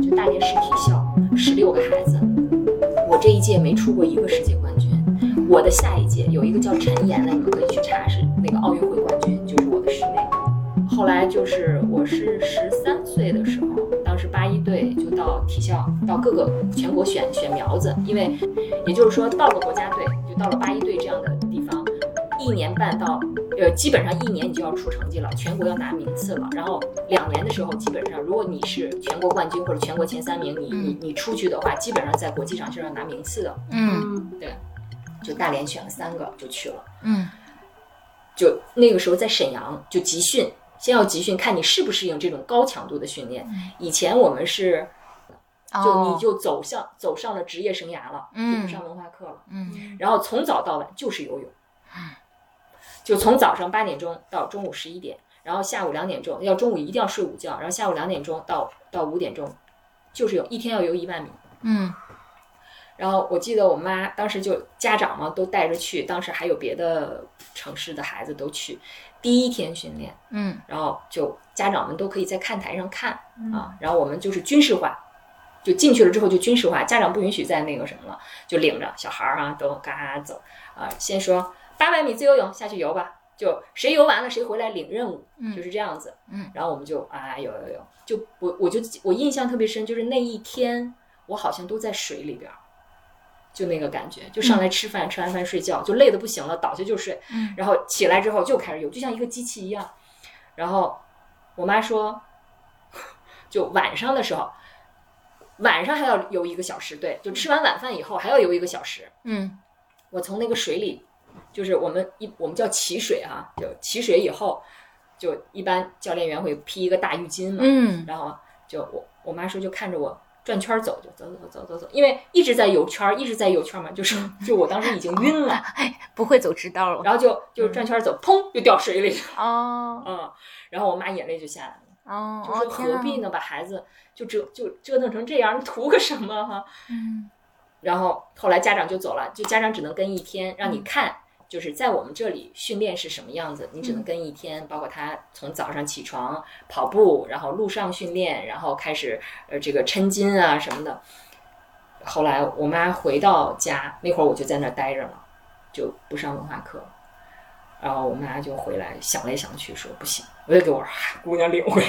就大连市体校，十六个孩子，我这一届没出过一个世界冠军。我的下一届有一个叫陈岩的，你们可以去查，是那个奥运会冠军，就是我的师妹。后来就是我是十三岁的时候，当时八一队就到体校，到各个全国选选苗子，因为也就是说到了国家队，就到了八一队这样的地方，一年半到呃基本上一年你就要出成绩了，全国要拿名次了，然后两年的时候基本上如果你是全国冠军或者全国前三名，你你你出去的话，基本上在国际上是要拿名次的。嗯对，就大连选了三个就去了。嗯就那个时候在沈阳就集训，先要集训，看你适不适应这种高强度的训练。以前我们是，就哦你就走向、走上了职业生涯了，嗯就不上文化课了，嗯然后从早到晚就是游泳，就从早上八点钟到中午十一点，然后下午两点钟要中午一定要睡午觉，然后下午两点钟到到五点钟就是有，一天要游一万米。嗯然后我记得我妈当时就家长嘛都带着去，当时还有别的城市的孩子都去。第一天训练，嗯然后就家长们都可以在看台上看啊，然后我们就是军事化，就进去了之后就军事化，家长不允许再那个什么了，就领着小孩儿啊都嘎嘎走啊，先说八百米自由泳下去游吧，就谁游完了谁回来领任务，嗯就是这样子。嗯，然后我们就啊游游游，就我我就我印象特别深，就是那一天我好像都在水里边儿。就那个感觉，就上来吃饭，吃完饭睡觉，就累的不行了，倒下就睡。嗯然后起来之后就开始游，就像一个机器一样。然后我妈说，就晚上的时候，晚上还要游一个小时，对，就吃完晚饭以后还要游一个小时。嗯我从那个水里，就是我们一我们叫起水哈、就起水以后，就一般教练员会披一个大浴巾嘛，嗯然后就我我妈说就看着我转圈儿走，就走走走走走，因为一直在游圈儿，一直在游圈儿嘛，就是就我当时已经晕了，不会走直道了。然后就就转圈儿走，砰就掉水里了，哦嗯，然后我妈眼泪就下来了，哦，就说何必呢，把孩子就折就折腾成这样，图个什么哈？嗯然后后来家长就走了，就家长只能跟一天，让你嗯看，就是在我们这里训练是什么样子，你只能跟一天，包括他从早上起床跑步，然后路上训练，然后开始呃这个抻筋啊什么的。后来我妈回到家那会儿，我就在那儿待着了，就不上文化课了。然后我妈就回来想来想去说不行，我得给我姑娘领回来。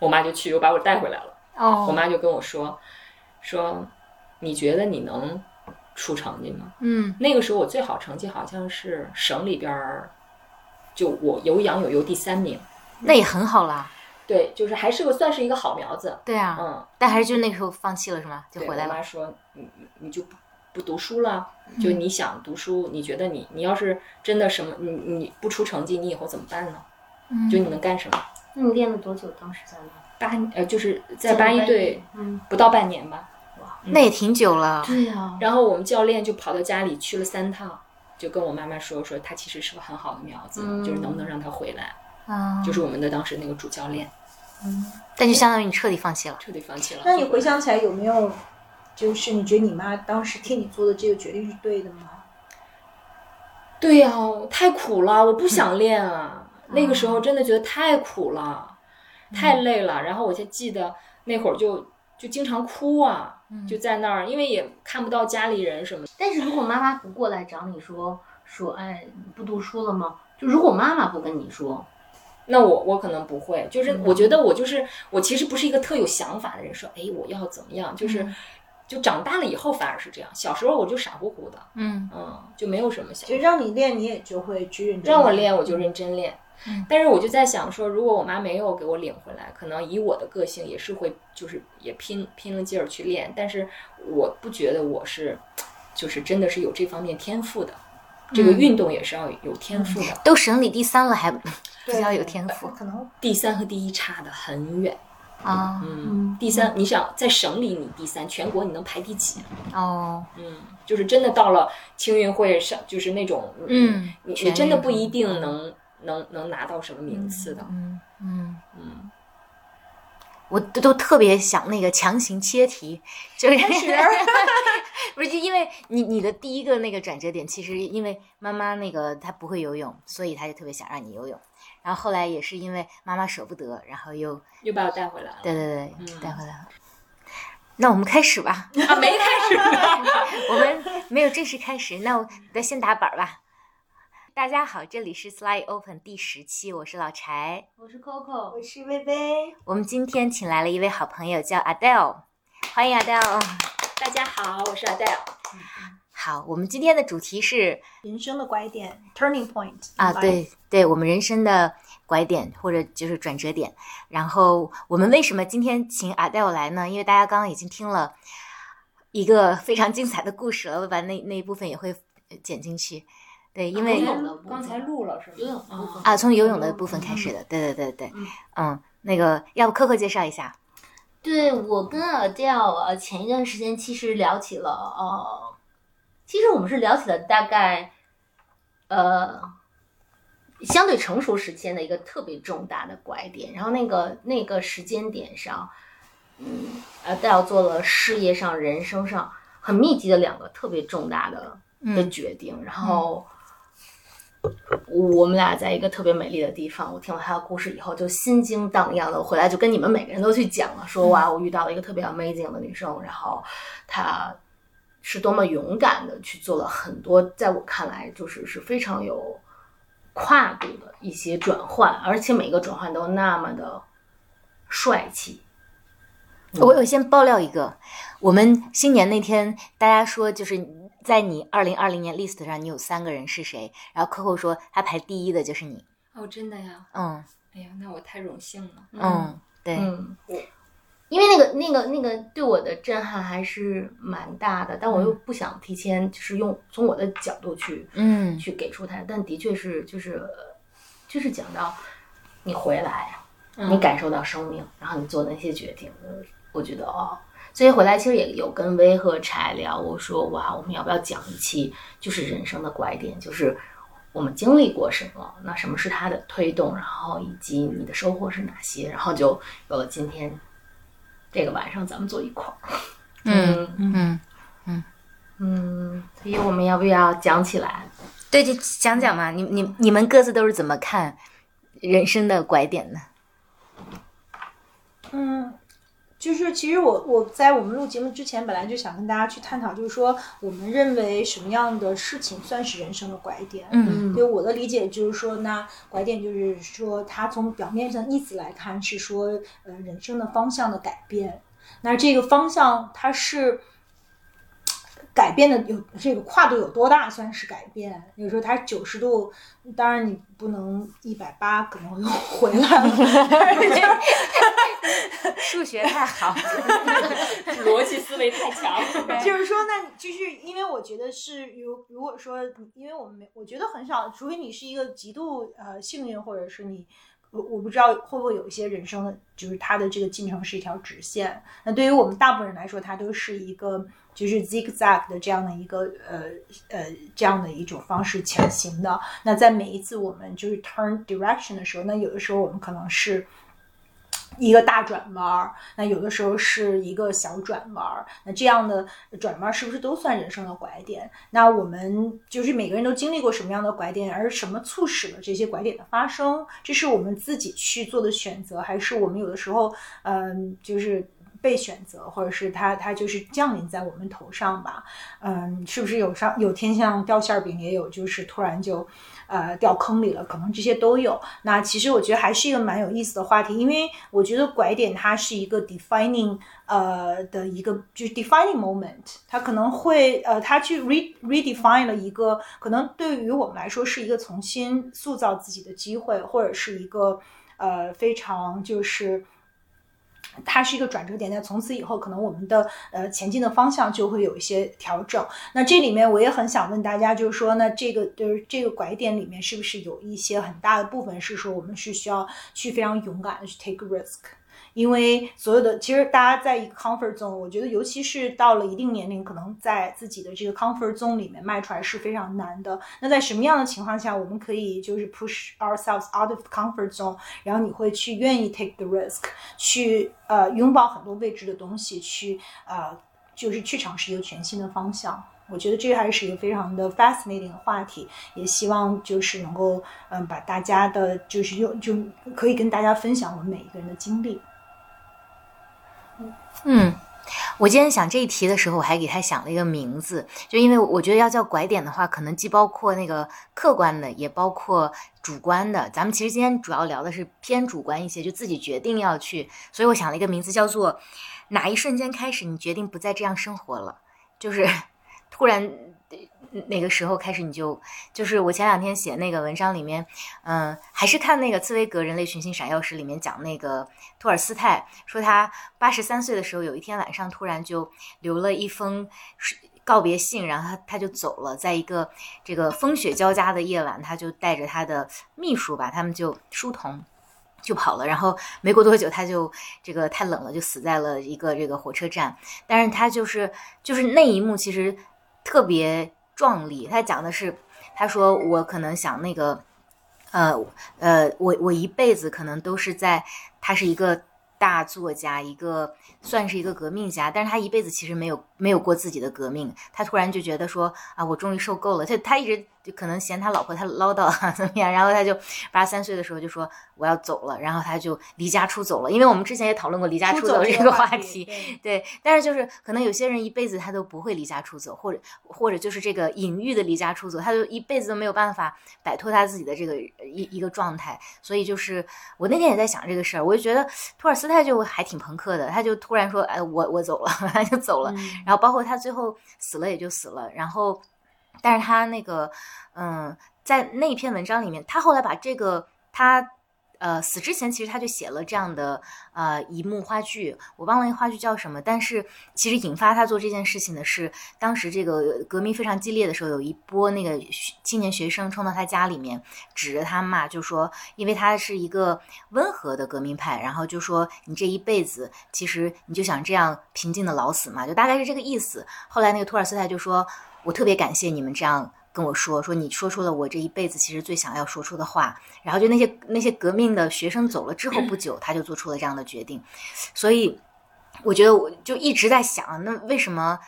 我妈就去又把我带回来了。哦，我妈就跟我说说，你觉得你能出成绩吗？嗯那个时候我最好成绩好像是省里边儿，就我有氧有游第三名，那也很好啦。对，就是还是个算是一个好苗子。对啊，嗯，但还是就那个时候放弃了是吗？就回来了。我妈说你你你就不不读书了，就你想读书，你觉得你你要是真的什么你你不出成绩，你以后怎么办呢？嗯就你能干什么？那你练了多久？当时在那？八呃就是在八一队嗯，不到半年吧。那也挺久了。对呀、然后我们教练就跑到家里去了三趟，就跟我妈妈说说他其实是个很好的苗子，嗯就是能不能让他回来，嗯，就是我们的当时那个主教练嗯但就相当于你彻底放弃了。彻底放弃了。那你回想起来有没有，就是你觉得你妈当时替你做的这个决定是对的吗？对呀、太苦了，我不想练啊。那个时候真的觉得太苦了，太累了。然后我就记得那会儿就就经常哭啊，就在那儿，因为也看不到家里人什么。但是如果妈妈不过来找你说说，哎，你不读书了吗？就如果妈妈不跟你说，那我我可能不会，就是我觉得我就是我其实不是一个特有想法的人，说哎我要怎么样，就是、就长大了以后反而是这样，小时候我就傻乎乎的，嗯嗯，就没有什么想就让你练，你也就会去认真。让我练我就认真练。嗯但是我就在想说，如果我妈没有给我领回来，可能以我的个性也是会，就是也拼拼了劲儿去练。但是我不觉得我是，就是真的是有这方面天赋的。这个嗯运动也是要有天赋的，都省里第三了，还比对较有天赋可能第三和第一差的很远。啊。嗯，第三，你想在省里你第三，全国你能排第几？哦，嗯，就是真的到了青运会上，就是那种，嗯你你真的不一定能能能拿到什么名次的。嗯嗯嗯，我都都特别想那个强行切题，就是 不是就因为你你的第一个那个转折点，其实因为妈妈那个她不会游泳，所以她就特别想让你游泳。然后后来也是因为妈妈舍不得，然后又又把我带回来了。对对对嗯带回来了。那我们开始吧。啊，没开始。我们没有正式开始，那我那先打板儿吧。大家好，这里是 Slide Open 第十期，我是老柴。我是 Coco，我是薇薇，我们今天请来了一位好朋友，叫 Adele，欢迎 Adele。大家好，我是 Adele。好，我们今天的主题是人生的拐点 （turning point） 啊，对对，我们人生的拐点或者就是转折点。然后我们为什么今天请 Adele 来呢？因为大家刚刚已经听了一个非常精彩的故事了，我把那那一部分也会呃剪进去。对，因为、刚才录了是吗？游泳部分啊，从游泳的部分开始的，对对对对，嗯，那个要不 Coco 介绍一下？对我跟 Adele 呃前一段时间其实聊起了呃，其实我们是聊起了大概呃相对成熟时间的一个特别重大的拐点，然后那个那个时间点上，嗯，Adele 做了事业上、人生上很密集的两个特别重大的的嗯决定，然后。我们俩在一个特别美丽的地方，我听了他的故事以后就心惊荡漾的，我回来就跟你们每个人都去讲了，说哇，我遇到了一个特别 amazing 的女生，然后她是多么勇敢的去做了很多，在我看来就是是非常有跨度的一些转换，而且每个转换都那么的帅气。我我先爆料一个，我们新年那天大家说就是在你二零二零年 list 上你有三个人是谁，然后 Coco 说他排第一的就是你，哦，真的呀？嗯哎呀，那我太荣幸了。嗯，对，嗯，因为那个那个那个对我的震撼还是蛮大的，但我又不想提前就是用从我的角度去嗯去给出它，但的确是就是呃就是讲到你回来，你感受到生命，然后你做的那些决定，呃我觉得哦。所以回来其实也有跟薇和柴聊，我说哇，我们要不要讲一期就是人生的拐点，就是我们经历过什么，那什么是它的推动，然后以及你的收获是哪些，然后就有了今天这个晚上咱们坐一块儿。嗯嗯，嗯嗯，所以我们要不要讲起来？对，就讲讲嘛，你你你们各自都是怎么看人生的拐点呢？嗯，就是其实我我在我们录节目之前，本来就想跟大家去探讨，就是说我们认为什么样的事情算是人生的拐点。嗯就我的理解就是说，那拐点就是说，它从表面上意思来看是说，呃，人生的方向的改变。那这个方向它是改变的有这个跨度有多大算是改变？有时候它九十度，当然你不能一百八，可能又回来了。但 是数学太好，逻辑思维太强。就是说，那就是因为我觉得是，如如果说，因为我们没，我觉得很少，除非你是一个极度呃幸运，或者是你，我我不知道会不会有一些人生的，就是他的这个进程是一条直线。那对于我们大部分人来说，它都是一个就是 zigzag 的这样的一个呃呃这样的一种方式前行的。那在每一次我们就是 turn direction 的时候，那有的时候我们可能是。一个大转弯儿，那有的时候是一个小转弯儿，那这样的转弯儿是不是都算人生的拐点？那我们就是每个人都经历过什么样的拐点，而什么促使了这些拐点的发生？这是我们自己去做的选择，还是我们有的时候，嗯，就是被选择，或者是它它就是降临在我们头上吧？嗯，是不是有上有天上掉馅儿饼，也有就是突然就。呃，掉坑里了，可能这些都有。那其实我觉得还是一个蛮有意思的话题，因为我觉得拐点它是一个 defining 呃的一个就是 defining moment，它可能会呃它去 re redefine 了一个可能对于我们来说是一个重新塑造自己的机会，或者是一个呃非常就是。它是一个转折点，那从此以后，可能我们的呃前进的方向就会有一些调整。那这里面我也很想问大家，就是说那，这个就是这个拐点里面是不是有一些很大的部分是说我们是需要去非常勇敢的去 take risk？因为所有的其实大家在一个 comfort zone，我觉得尤其是到了一定年龄，可能在自己的这个 comfort zone 里面迈出来是非常难的。那在什么样的情况下，我们可以就是 push ourselves out of comfort zone，然后你会去愿意 take the risk，去呃拥抱很多未知的东西，去呃就是去尝试一个全新的方向。我觉得这还是一个非常的 fascinating 的话题，也希望就是能够嗯、把大家的就是用就可以跟大家分享我们每一个人的经历。嗯，我今天想这一题的时候，我还给他想了一个名字，就因为我觉得要叫拐点的话，可能既包括那个客观的，也包括主观的。咱们其实今天主要聊的是偏主观一些，就自己决定要去。所以我想了一个名字，叫做哪一瞬间开始你决定不再这样生活了？就是 突然。哪个时候开始你就就是我前两天写那个文章里面，嗯，还是看那个茨威格《人类群星闪耀时》里面讲那个托尔斯泰说他八十三岁的时候有一天晚上突然就留了一封告别信，然后他他就走了，在一个这个风雪交加的夜晚，他就带着他的秘书吧，他们就书童就跑了，然后没过多久他就这个太冷了，就死在了一个这个火车站，但是他就是就是那一幕其实特别。壮丽，他讲的是，他说我可能想那个，呃呃，我我一辈子可能都是在，他是一个。大作家，一个算是一个革命家，但是他一辈子其实没有没有过自己的革命。他突然就觉得说啊，我终于受够了。他他一直可能嫌他老婆他唠叨怎么样，然后他就八十三岁的时候就说我要走了，然后他就离家出走了。因为我们之前也讨论过离家出走这个话题，对。但是就是可能有些人一辈子他都不会离家出走，或者或者就是这个隐喻的离家出走，他就一辈子都没有办法摆脱他自己的这个一一个状态。所以就是我那天也在想这个事儿，我就觉得托尔斯泰。就还挺朋克的，他就突然说：“哎，我我走了，他就走了。”然后包括他最后死了也就死了。然后，但是他那个，嗯，在那篇文章里面，他后来把这个他。呃，死之前其实他就写了这样的呃一幕话剧，我忘了那话剧叫什么。但是其实引发他做这件事情的是，当时这个革命非常激烈的时候，有一波那个青年学生冲到他家里面，指着他骂，就说因为他是一个温和的革命派，然后就说你这一辈子其实你就想这样平静的老死嘛，就大概是这个意思。后来那个托尔斯泰就说，我特别感谢你们这样。跟我说说，你说出了我这一辈子其实最想要说出的话。然后就那些那些革命的学生走了之后不久，他就做出了这样的决定。所以我觉得我就一直在想，那为什么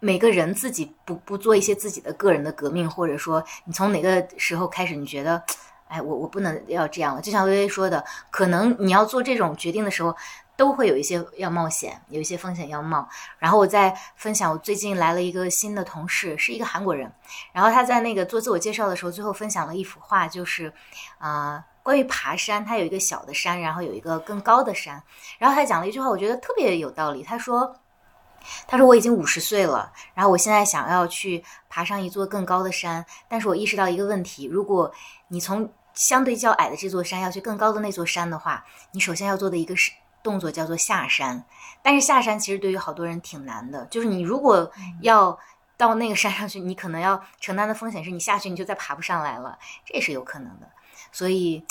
每个人自己不不做一些自己的个人的革命，或者说你从哪个时候开始你觉得，哎，我我不能要这样了？就像微微说的，可能你要做这种决定的时候。都会有一些要冒险，有一些风险要冒。然后我再分享，我最近来了一个新的同事，是一个韩国人。然后他在那个做自我介绍的时候，最后分享了一幅画，就是啊，关于爬山。他有一个小的山，然后有一个更高的山。然后他讲了一句话，我觉得特别有道理。他说：“他说我已经五十岁了，然后我现在想要去爬上一座更高的山，但是我意识到一个问题：如果你从相对较矮的这座山要去更高的那座山的话，你首先要做的一个是。”动作叫做下山，但是下山其实对于好多人挺难的。就是你如果要到那个山上去，你可能要承担的风险是你下去你就再爬不上来了，这也是有可能的。所以，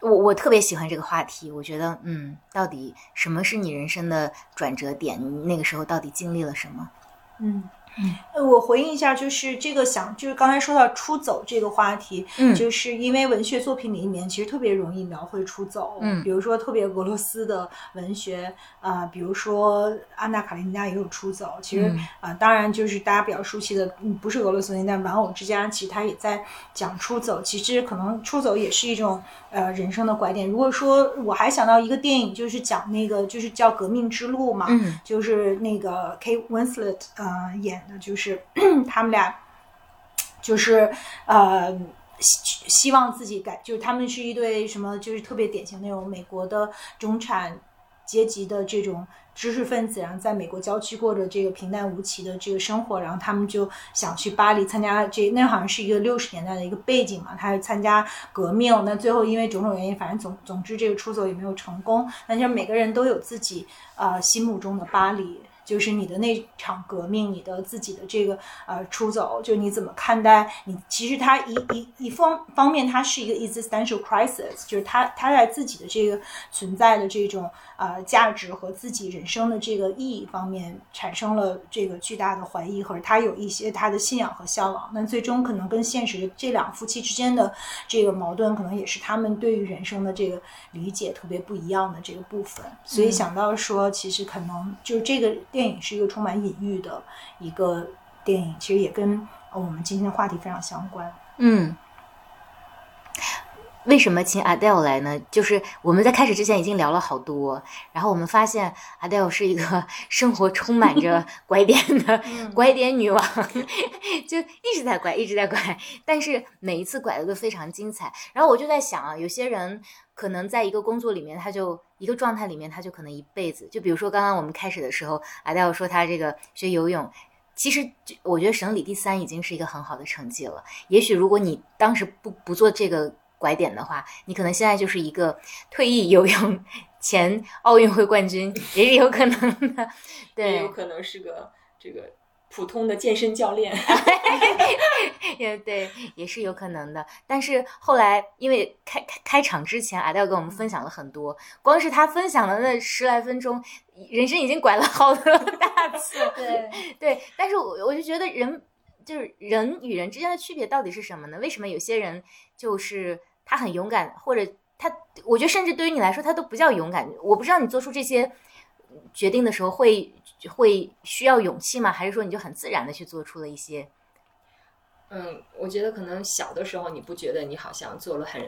我我特别喜欢这个话题。我觉得，嗯，到底什么是你人生的转折点？你那个时候到底经历了什么？嗯。嗯，我回应一下，就是这个想，就是刚才说到出走这个话题，嗯，就是因为文学作品里面其实特别容易描绘出走，嗯，比如说特别俄罗斯的文学，啊，比如说安娜卡列尼娜也有出走，其实啊，当然就是大家比较熟悉的，嗯不是俄罗斯文学，但玩偶之家其实他也在讲出走，其实可能出走也是一种呃人生的拐点。如果说我还想到一个电影，就是讲那个就是叫《革命之路》嘛，嗯，就是那个 Kate Winslet 呃演。那就是 他们俩，就是呃，希希望自己改，就是他们是一对什么，就是特别典型那种美国的中产阶级的这种知识分子，然后在美国郊区过着这个平淡无奇的这个生活，然后他们就想去巴黎参加这，那好像是一个六十年代的一个背景嘛，他参加革命，那最后因为种种原因，反正总总之这个出走也没有成功，那就每个人都有自己呃心目中的巴黎。就是你的那场革命，你的自己的这个呃出走，就你怎么看待你？其实它一一一方方面，它是一个 existential crisis，就是他他在自己的这个存在的这种呃价值和自己人生的这个意义方面产生了这个巨大的怀疑，或者他有一些他的信仰和向往。那最终可能跟现实这两夫妻之间的这个矛盾，可能也是他们对于人生的这个理解特别不一样的这个部分。所以想到说，其实可能就是这个。电影是一个充满隐喻的一个电影，其实也跟我们今天的话题非常相关。嗯，为什么请 Adele 来呢？就是我们在开始之前已经聊了好多，然后我们发现 Adele 是一个 生活充满着 拐点的 拐点女王，就一直在拐，一直在拐，但是每一次拐的都非常精彩。然后我就在想啊，有些人可能在一个工作里面，他就一个状态里面，他就可能一辈子。就比如说刚刚我们开始的时候，Adele 说他这个学游泳。其实，我觉得省里第三已经是一个很好的成绩了。也许如果你当时不不做这个拐点的话，你可能现在就是一个退役游泳前奥运会冠军，也是有可能的。对，也有可能是个这个。普通的健身教练，也对，也是有可能的。但是后来，因为开开开场之前，阿黛跟我们分享了很多，光是他分享的那十来分钟，人生已经拐了好多大次。对对，但是我我就觉得人就是人与人之间的区别到底是什么呢？为什么有些人就是他很勇敢，或者他，我觉得甚至对于你来说，他都不叫勇敢。我不知道你做出这些决定的时候会。会需要勇气吗？还是说你就很自然的去做出了一些？嗯，我觉得可能小的时候你不觉得你好像做了很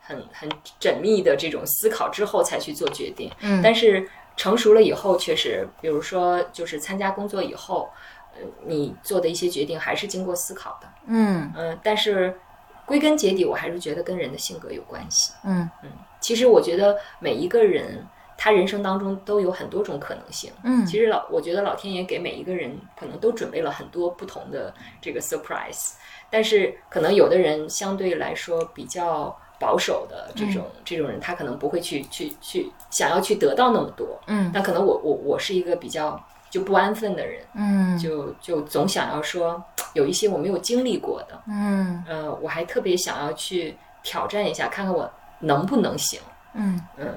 很很缜密的这种思考之后才去做决定，嗯，但是成熟了以后，确实，比如说就是参加工作以后，呃，你做的一些决定还是经过思考的，嗯嗯，但是归根结底，我还是觉得跟人的性格有关系，嗯。嗯，其实我觉得每一个人。他人生当中都有很多种可能性，嗯，其实老我觉得老天爷给每一个人可能都准备了很多不同的这个 surprise，但是可能有的人相对来说比较保守的这种这种人，他可能不会去去去想要去得到那么多，嗯，那可能我我我是一个比较就不安分的人，嗯，就就总想要说有一些我没有经历过的，嗯，呃，我还特别想要去挑战一下，看看我能不能行，嗯嗯。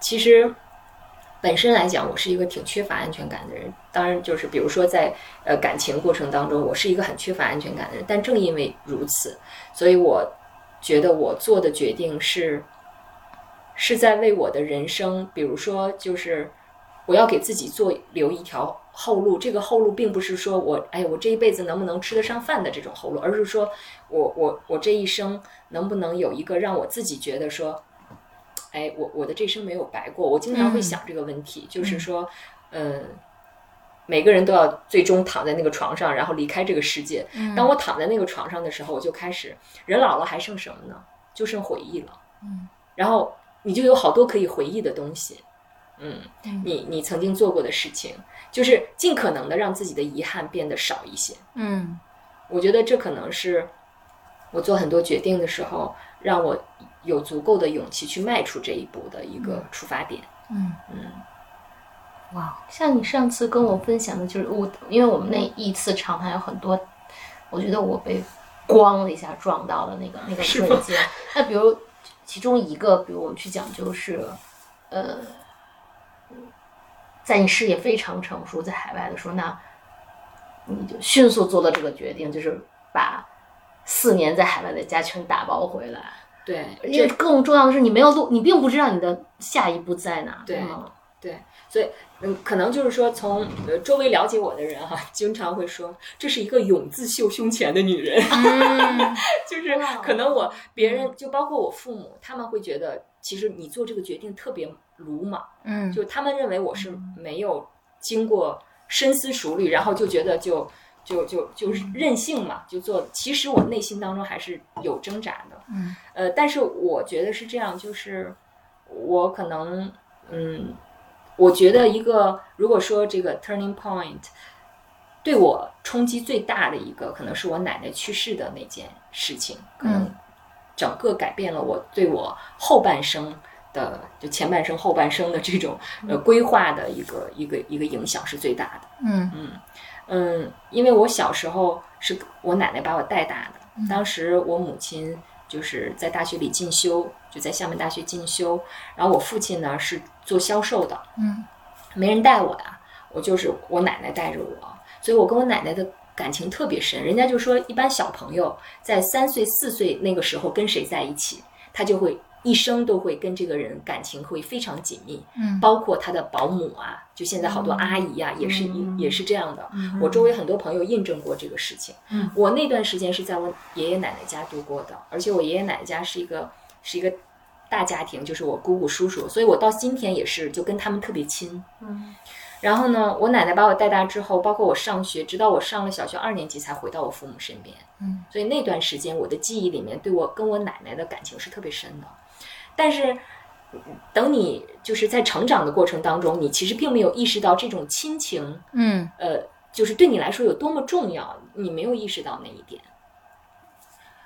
其实，本身来讲，我是一个挺缺乏安全感的人。当然，就是比如说在呃感情过程当中，我是一个很缺乏安全感的人。但正因为如此，所以我觉得我做的决定是是在为我的人生，比如说，就是我要给自己做留一条后路。这个后路并不是说我哎，我这一辈子能不能吃得上饭的这种后路，而是说我我我这一生能不能有一个让我自己觉得说。哎，我我的这生没有白过。我经常会想这个问题，就是说，嗯，每个人都要最终躺在那个床上，然后离开这个世界。当我躺在那个床上的时候，我就开始，人老了还剩什么呢？就剩回忆了。嗯，然后你就有好多可以回忆的东西。嗯，你你曾经做过的事情，就是尽可能的让自己的遗憾变得少一些。嗯，我觉得这可能是我做很多决定的时候让我。有足够的勇气去迈出这一步的一个出发点。嗯嗯，哇，像你上次跟我分享的，就是我，因为我们那一次长谈有很多，我觉得我被咣的一下撞到了那个那个瞬间。那比如其中一个，比如我们去讲，就是呃，在你事业非常成熟，在海外的时候，那你就迅速做了这个决定，就是把四年在海外的家全打包回来。对，因为更重要的是，你没有路，你并不知道你的下一步在哪。对，对，所以嗯，可能就是说，从呃周围了解我的人哈，经常会说这是一个永字绣胸前的女人。就是可能我别人就包括我父母，他们会觉得其实你做这个决定特别鲁莽。嗯，就他们认为我是没有经过深思熟虑，然后就觉得就。就就就是任性嘛，就做。其实我内心当中还是有挣扎的，嗯，呃，但是我觉得是这样，就是我可能，嗯，我觉得一个如果说这个 turning point 对我冲击最大的一个，可能是我奶奶去世的那件事情，可能整个改变了我对我后半生的，就前半生后半生的这种呃规划的一个一个一个影响是最大的，嗯。嗯。嗯，因为我小时候是我奶奶把我带大的，当时我母亲就是在大学里进修，就在厦门大学进修，然后我父亲呢是做销售的，嗯，没人带我呀，我就是我奶奶带着我，所以我跟我奶奶的感情特别深。人家就说，一般小朋友在三岁四岁那个时候跟谁在一起，他就会一生都会跟这个人感情会非常紧密，嗯包括他的保姆啊，就现在好多阿姨呀、也是、嗯也是这样的。我周围很多朋友印证过这个事情。嗯我那段时间是在我爷爷奶奶家度过的，而且我爷爷奶奶家是一个是一个大家庭，就是我姑姑叔叔，所以我到今天也是就跟他们特别亲。嗯然后呢，我奶奶把我带大之后，包括我上学，直到我上了小学二年级才回到我父母身边。嗯，所以那段时间我的记忆里面，对我跟我奶奶的感情是特别深的。但是，嗯等你就是在成长的过程当中，你其实并没有意识到这种亲情，嗯呃，就是对你来说有多么重要，你没有意识到那一点。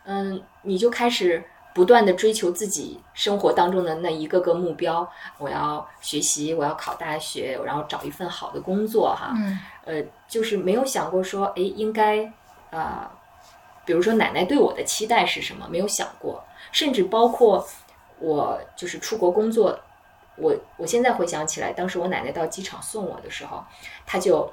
嗯，你就开始不断的追求自己生活当中的那一个个目标，我要学习，我要考大学，然后找一份好的工作，哈，嗯。呃，就是没有想过说，哎，应该，啊，比如说奶奶对我的期待是什么，没有想过，甚至包括我就是出国工作，我我现在回想起来，当时我奶奶到机场送我的时候，她就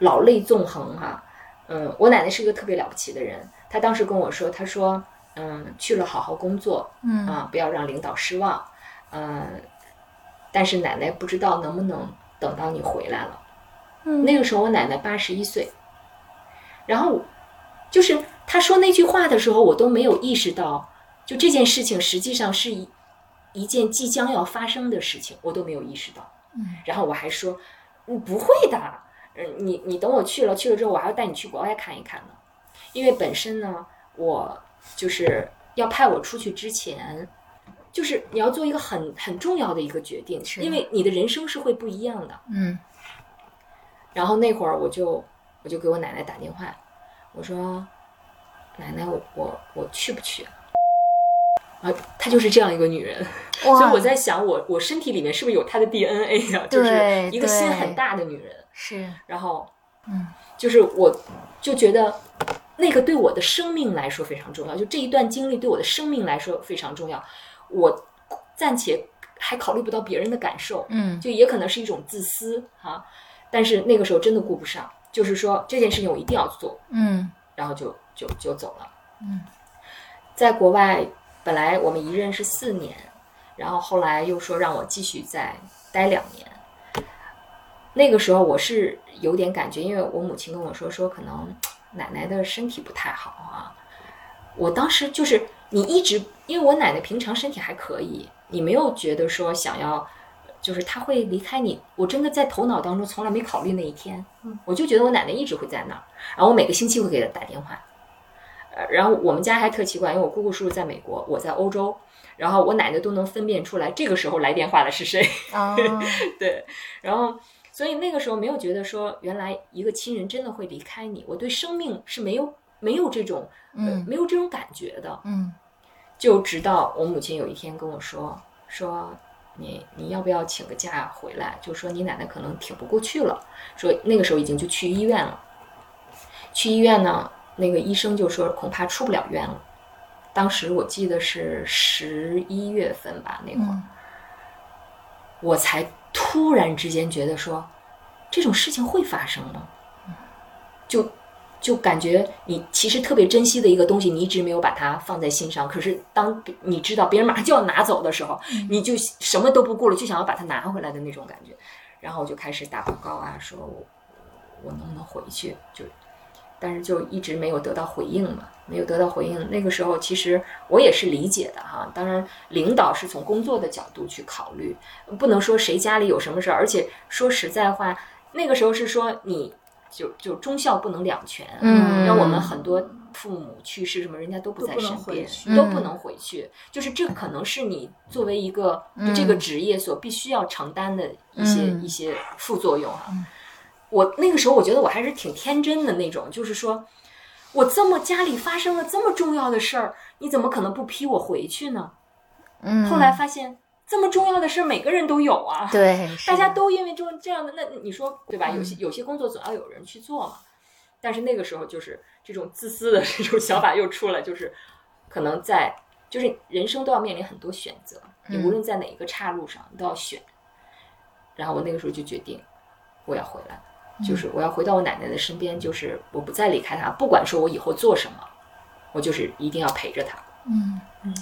老泪纵横哈、嗯，我奶奶是一个特别了不起的人，她当时跟我说，她说，嗯，去了好好工作，嗯啊，不要让领导失望，嗯，但是奶奶不知道能不能等到你回来了。嗯那个时候我奶奶八十一岁，然后就是她说那句话的时候，我都没有意识到，就这件事情实际上是一一件即将要发生的事情，我都没有意识到。嗯，然后我还说，嗯，不会的，嗯，你你等我去了，去了之后我还要带你去国外看一看呢，因为本身呢，我就是要派我出去之前。就是你要做一个很很重要的一个决定，是因为你的人生是会不一样的。嗯然后那会儿我就我就给我奶奶打电话，我说：“奶奶，我我我去不去？”啊，她就是这样一个女人，所以我在想我，我身体里面是不是有她的 DNA 啊？就是一个心很大的女人。是然后，嗯，就是我就觉得那个对我的生命来说非常重要，就这一段经历对我的生命来说非常重要。我暂且还考虑不到别人的感受，嗯就也可能是一种自私哈、但是那个时候真的顾不上，就是说这件事情我一定要做，嗯然后就就就走了。嗯，在国外本来我们一任是四年，然后后来又说让我继续再待两年。那个时候我是有点感觉，因为我母亲跟我说说可能奶奶的身体不太好啊。我当时就是你一直，因为我奶奶平常身体还可以，你没有觉得说想要，就是她会离开你。我真的在头脑当中从来没考虑那一天，我就觉得我奶奶一直会在那儿，然后我每个星期会给她打电话。呃，然后我们家还特奇怪，因为我姑姑叔叔在美国，我在欧洲，然后我奶奶都能分辨出来这个时候来电话的是谁。哦 对，然后所以那个时候没有觉得说原来一个亲人真的会离开你，我对生命是没有没有这种呃嗯没有这种感觉的。嗯就直到我母亲有一天跟我说说你你要不要请个假回来？就说你奶奶可能挺不过去了，说那个时候已经就去医院了。去医院呢，那个医生就说恐怕出不了院了。当时我记得是十一月份吧，那会儿，嗯我才突然之间觉得说，这种事情会发生吗？就就感觉你其实特别珍惜的一个东西，你一直没有把它放在心上。可是当你知道别人马上就要拿走的时候，你就什么都不顾了，就想要把它拿回来的那种感觉。然后我就开始打报告啊，说我我能不能回去？就但是就一直没有得到回应嘛，没有得到回应。那个时候其实我也是理解的哈，当然领导是从工作的角度去考虑，不能说谁家里有什么事儿，而且说实在话，那个时候是说你就就忠孝不能两全，嗯让我们很多父母去世什么，人家都不在都不能身边，回去都不能回去，就是这可能是你作为一个就这个职业所必须要承担的一些、嗯一些副作用啊。我那个时候我觉得我还是挺天真的那种，就是说我这么家里发生了这么重要的事儿，你怎么可能不批我回去呢？嗯，后来发现这么重要的事儿每个人都有啊，对，大家都因为这这样的，那你说对吧？有嗯些有些工作总要有人去做嘛。但是那个时候就是这种自私的 这种想法又出来，就是可能在就是人生都要面临很多选择，你嗯无论在哪一个岔路上，你都要选。然后我那个时候就决定，我要回来，嗯就是我要回到我奶奶的身边，就是我不再离开她，不管说我以后做什么，我就是一定要陪着她。嗯嗯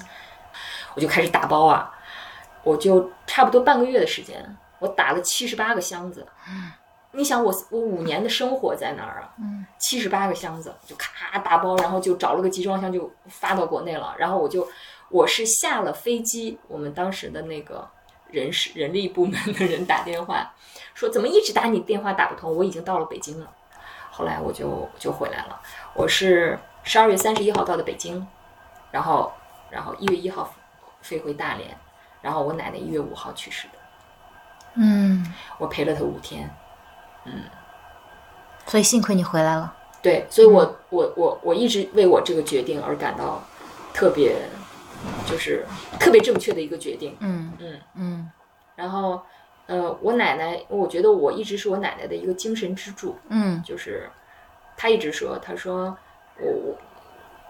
我就开始打包啊，我就差不多半个月的时间，我打了七十八个箱子。你想我我五年的生活在哪儿啊？七十八个箱子就咔打包，然后就找了个集装箱就发到国内了。然后我就我是下了飞机，我们当时的那个人事人力部门的人打电话说怎么一直打你电话打不通，我已经到了北京了。后来我就就回来了，我是十二月三十一号到的北京，然后然后一月一号飞回大连，然后我奶奶一月五号去世的，嗯，我陪了她五天。嗯所以幸亏你回来了。对，所以我我我我一直为我这个决定而感到特别，就是特别正确的一个决定。嗯嗯，嗯。然后呃，我奶奶，我觉得我一直是我奶奶的一个精神支柱。嗯。就是她一直说，她说我我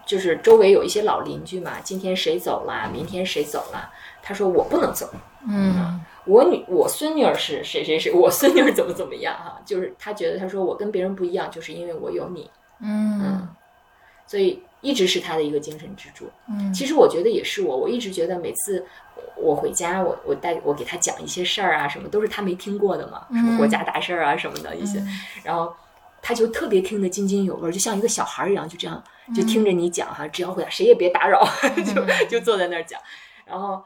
就是周围有一些老邻居嘛，今天谁走了，明天谁走了，她说我不能走，嗯。我女我孙女儿是谁谁谁，我孙女儿怎么怎么样哈、就是她觉得她说我跟别人不一样，就是因为我有你，嗯。所以一直是他的一个精神支柱。嗯。其实我觉得也是我，我一直觉得每次我回家，我我带我给他讲一些事儿啊，什么都是他没听过的嘛，什么国家大事儿啊什么的一些，然后他就特别听得津津有味儿，就像一个小孩儿一样，就这样就听着你讲哈，只要回答谁也别打扰，就就坐在那儿讲，然后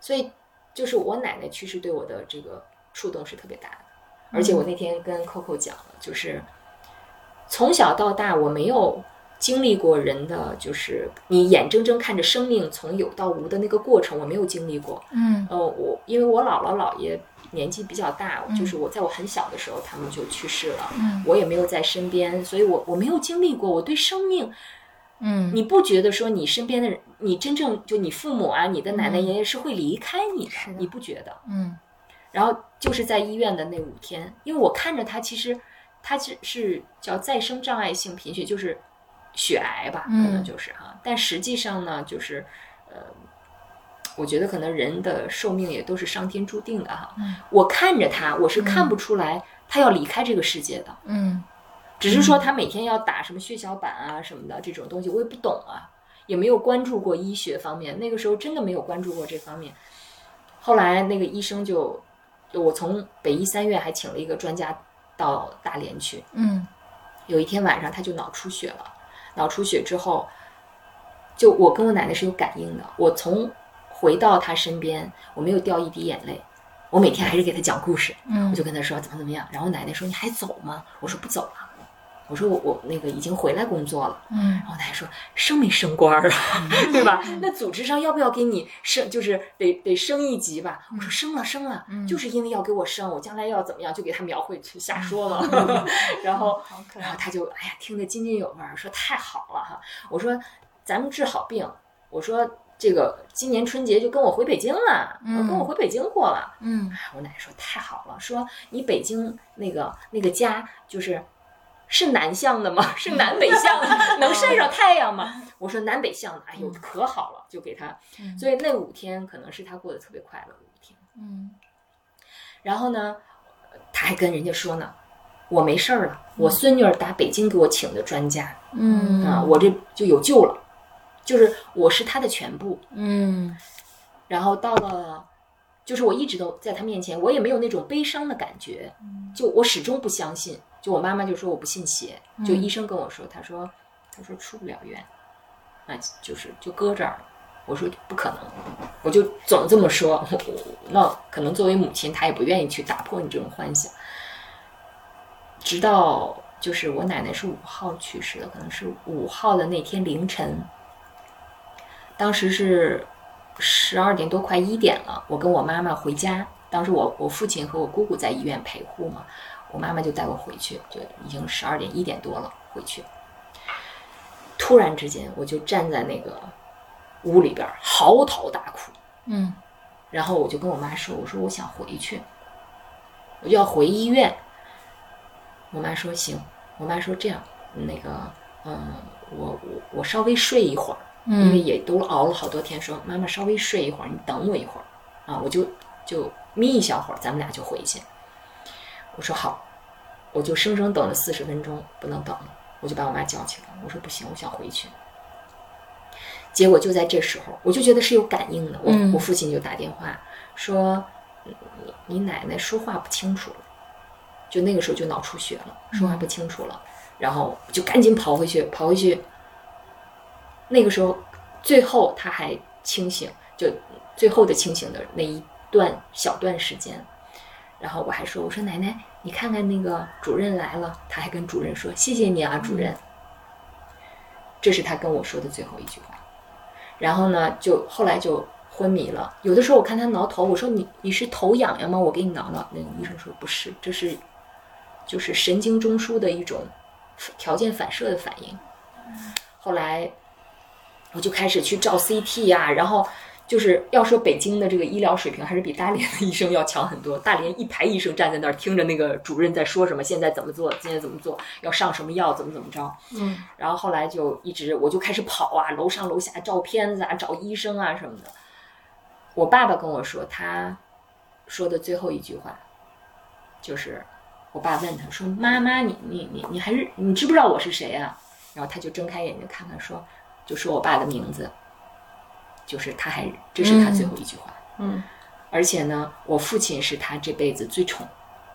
所以就是我奶奶去世对我的这个触动是特别大的，而且我那天跟 Coco 讲了，就是从小到大我没有经历过人的，就是你眼睁睁看着生命从有到无的那个过程，我没有经历过。嗯呃，我因为我姥姥姥爷年纪比较大，就是我在我很小的时候他们就去世了，嗯我也没有在身边，所以我我没有经历过。我对生命，嗯你不觉得说你身边的人，你真正就你父母啊，你的奶奶爷爷是会离开你的你不觉得？嗯然后就是在医院的那五天，因为我看着他，其实他是是叫再生障碍性贫血，就是血癌吧，可嗯能就是哈、但实际上呢，就是呃，我觉得可能人的寿命也都是上天注定的哈。嗯。我看着他，我是看不出来他要离开这个世界的，嗯。只是说他每天要打什么血小板啊什么的这种东西，我也不懂啊，也没有关注过医学方面，那个时候真的没有关注过这方面。后来那个医生就，我从北医三院还请了一个专家到大连去，嗯。有一天晚上他就脑出血了，脑出血之后，就我跟我奶奶是有感应的，我从回到她身边，我没有掉一滴眼泪，我每天还是给她讲故事，我嗯就跟她说怎么怎么样，然后奶奶说你还走吗？我说不走了，我说我我那个已经回来工作了。嗯然后奶奶说升没升官儿啊，对吧？那组织上要不要给你升，就是得得升一级吧？我说升了升了，就是因为要给我升，我将来要怎么样，就给他描绘去瞎说嘛。然后。然后他就哎呀听得津津有味儿，说太好了哈。我说咱们治好病，我说这个今年春节就跟我回北京了，嗯跟我回北京过了。嗯我奶奶说太好了，说你北京那个那个家就是是南向的吗？是南北向的，能晒上太阳吗？我说南北向的，哎呦可好了，就给他。所以那五天可能是他过得特别快乐的五天。嗯然后呢，他还跟人家说呢，我没事儿了，我孙女儿打北京给我请的专家嗯啊，我这就有救了，就是我是他的全部。嗯然后到了，就是我一直都在他面前，我也没有那种悲伤的感觉，就我始终不相信。就我妈妈就说我不信邪，就医生跟我说，他说他说出不了院，啊，就是就搁这儿了。我说不可能，我就总这么说。那可能作为母亲，她也不愿意去打破你这种幻想。直到就是我奶奶是五号去世的，可能是五号的那天凌晨，当时是十二点多，快一点了。我跟我妈妈回家，当时我我父亲和我姑姑在医院陪护嘛，我妈妈就带我回去，就已经十二点一点多了，回去。突然之间，我就站在那个屋里边嚎啕大哭，嗯然后我就跟我妈说：“我说我想回去，我就要回医院。”我妈说：“行。”我妈说：“这样，那个，嗯，我我我稍微睡一会儿，因为也都熬了好多天，说妈妈稍微睡一会儿，你等我一会儿啊，我就就眯一小会儿，咱们俩就回去。我说好，我就生生等了四十分钟，不能等了，我就把我妈叫起来，我说不行，我想回去。结果就在这时候，我就觉得是有感应的。我、嗯我父亲就打电话说，你奶奶说话不清楚了，就那个时候就脑出血了，说话不清楚了，然后就赶紧跑回去，跑回去。那个时候，最后他还清醒，就最后的清醒的那一段小段时间，然后我还说，我说奶奶，你看看那个主任来了，他还跟主任说谢谢你啊，主任。这是他跟我说的最后一句话。然后呢，就后来就昏迷了。有的时候我看他挠头，我说你你是头痒痒吗？我给你挠挠。那个医生说不是，这是就是神经中枢的一种条件反射的反应。后来我就开始去照 CT 呀、然后就是要说北京的这个医疗水平还是比大连的医生要强很多。大连一排医生站在那儿听着那个主任在说什么，现在怎么做，今天怎么做，要上什么药，怎么怎么着。嗯，然后后来就一直我就开始跑啊，楼上楼下照片子啊，找医生啊什么的。我爸爸跟我说，他说的最后一句话，就是我爸问他说：“妈妈，你你你你还是你知不知道我是谁啊？”然后他就睁开眼睛看看说，就说我爸的名字，就是他还这是他最后一句话。嗯而且呢，我父亲是他这辈子最宠，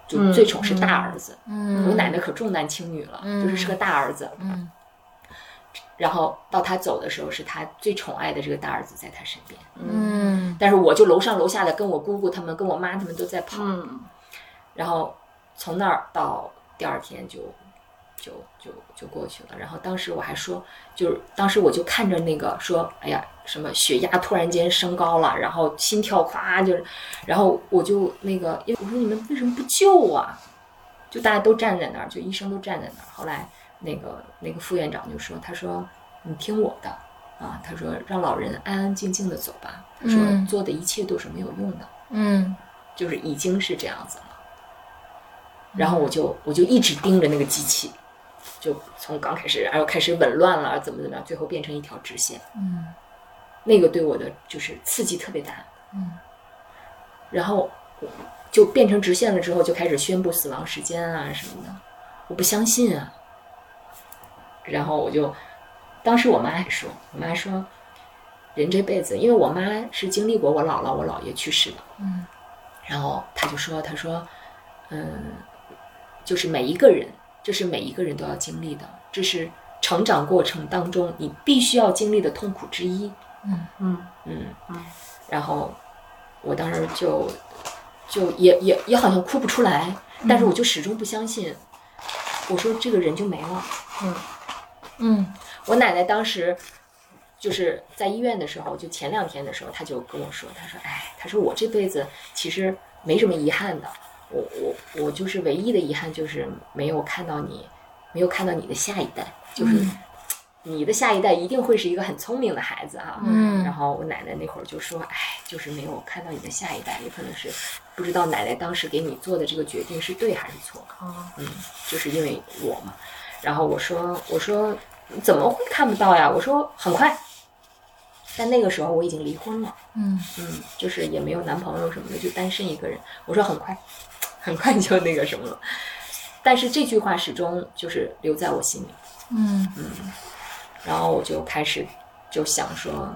就嗯最宠是大儿子。嗯我奶奶可重男轻女了，嗯就是是个大儿子。嗯然后到他走的时候，是他最宠爱的这个大儿子在他身边。嗯但是我就楼上楼下的跟我姑姑他们、跟我妈他们都在跑。嗯然后从那儿到第二天就就就就过去了。然后当时我还说，就是当时我就看着那个说，哎呀，什么血压突然间升高了，然后心跳咵就是，然后我就那个，因为我说你们为什么不救啊？就大家都站在那儿，就医生都站在那儿。后来那个那个副院长就说，他说你听我的啊，他说让老人安安静静的走吧，他说嗯做的一切都是没有用的。嗯就是已经是这样子了。然后我就我就一直盯着那个机器，就从刚开始，然后开始紊乱了，怎么怎么样，最后变成一条直线。嗯那个对我的就是刺激特别大。嗯。然后就变成直线了之后，就开始宣布死亡时间啊什么的，我不相信啊。然后我就，当时我妈还说，我妈说，人这辈子，因为我妈是经历过我姥姥、我姥爷去世的，嗯，然后她就说，她说，嗯，就是每一个人，这是每一个人都要经历的，这是成长过程当中你必须要经历的痛苦之一。嗯嗯嗯嗯然后我当时就就也也也好像哭不出来，但是我就始终不相信。我说这个人就没了。嗯嗯我奶奶当时就是在医院的时候，就前两天的时候，她就跟我说，她说：“哎，她说我这辈子其实没什么遗憾的，我我我就是唯一的遗憾就是没有看到你，没有看到你的下一代，就是你的下一代一定会是一个很聪明的孩子啊。”嗯然后我奶奶那会儿就说：“哎，就是没有看到你的下一代，也可能是不知道奶奶当时给你做的这个决定是对还是错。”哦嗯，就是因为我嘛。然后我说我说怎么会看不到呀？我说很快。但那个时候我已经离婚了，嗯嗯，就是也没有男朋友什么的，就单身一个人。我说很快，很快就那个什么了。但是这句话始终就是留在我心里。嗯嗯然后我就开始就想说，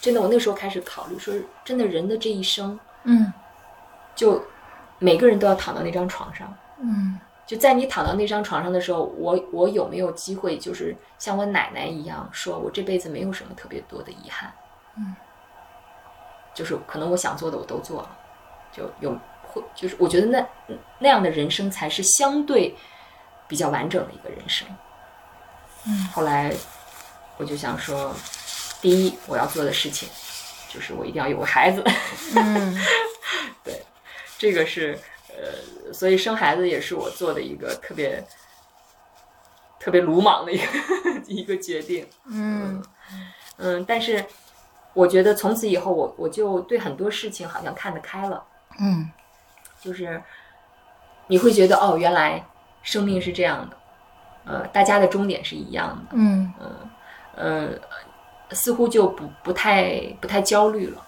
真的，我那时候开始考虑说，真的人的这一生，嗯就每个人都要躺到那张床上。嗯就在你躺到那张床上的时候，我我有没有机会，就是像我奶奶一样，说我这辈子没有什么特别多的遗憾，嗯，就是可能我想做的我都做了，就有会就是我觉得那那样的人生才是相对比较完整的一个人生。嗯，后来我就想说，第一我要做的事情就是我一定要有个孩子，嗯 对这个是呃，所以生孩子也是我做的一个特别特别鲁莽的一个 一个决定。嗯嗯，但是我觉得从此以后我，我就对很多事情好像看得开了，嗯就是你会觉得哦，原来生命是这样的，呃，大家的终点是一样的，嗯。嗯呃，似乎就不不太不太焦虑了，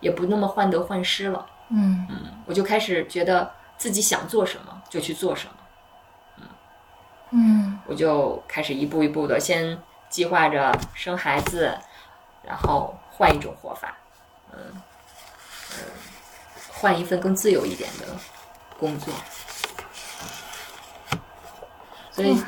也不那么患得患失了。嗯。我就开始觉得自己想做什么就去做什么，嗯我就开始一步一步的先计划着生孩子，然后换一种活法，嗯嗯，换一份更自由一点的工作。所以，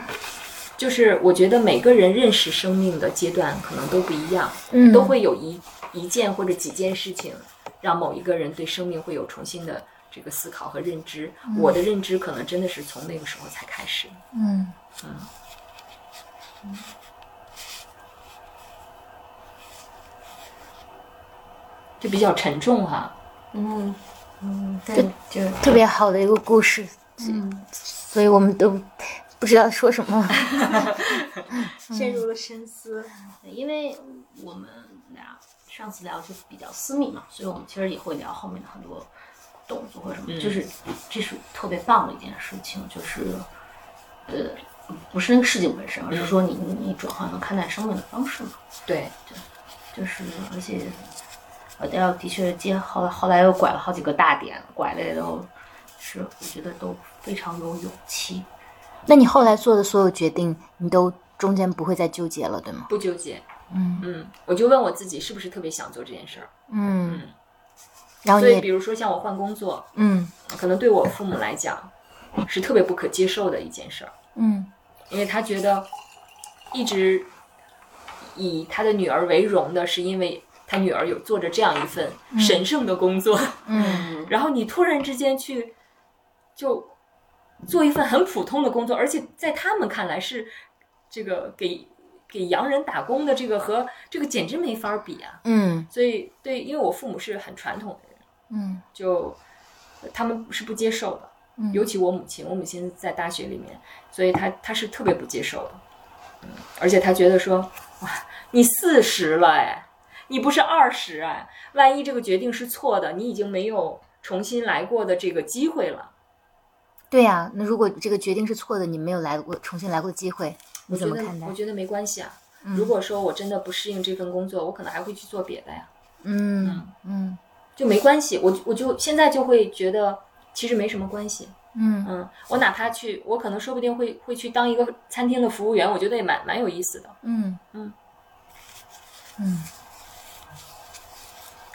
就是我觉得每个人认识生命的阶段可能都不一样，嗯都会有一一件或者几件事情，让某一个人对生命会有重新的这个思考和认知。我的认知可能真的是从那个时候才开始。嗯就比较沉重哈。嗯嗯，对，就特别好的一个故事，嗯，所以我们都不知道说什么。陷入了深思。因为我们俩上次聊就比较私密嘛，所以我们其实也会聊后面的很多动作或者什么，嗯。就是这是特别棒的一件事情，就是呃，不是那个事情本身，而是说你你你转换了看待生命的方式嘛，对。对，就是而且 Adele 的确接后来后来又拐了好几个大点，拐的也都是我觉得都非常有勇气。那你后来做的所有决定，你都中间不会再纠结了，对吗？不纠结。嗯嗯，我就问我自己是不是特别想做这件事儿。嗯，然后所以比如说像我换工作，嗯可能对我父母来讲是特别不可接受的一件事儿，嗯因为他觉得一直以他的女儿为荣的是因为他女儿有做着这样一份神圣的工作，嗯。然后你突然之间去就做一份很普通的工作，而且在他们看来是这个给给洋人打工的这个和这个简直没法比啊。嗯。所以对，因为我父母是很传统的人，嗯。就他们是不接受的，嗯。尤其我母亲，我母亲在大学里面，所以她她是特别不接受的，嗯，而且她觉得说，哇，你四十了哎，你不是二十啊，万一这个决定是错的，你已经没有重新来过的这个机会了。对呀、那如果这个决定是错的，你没有来过重新来过机会，你我怎么看待我？觉得没关系啊。嗯如果说我真的不适应这份工作，我可能还会去做别的呀，嗯嗯就没关系。我我就现在就会觉得其实没什么关系。嗯嗯，我哪怕去，我可能说不定会会去当一个餐厅的服务员，我觉得也蛮蛮有意思的。嗯嗯嗯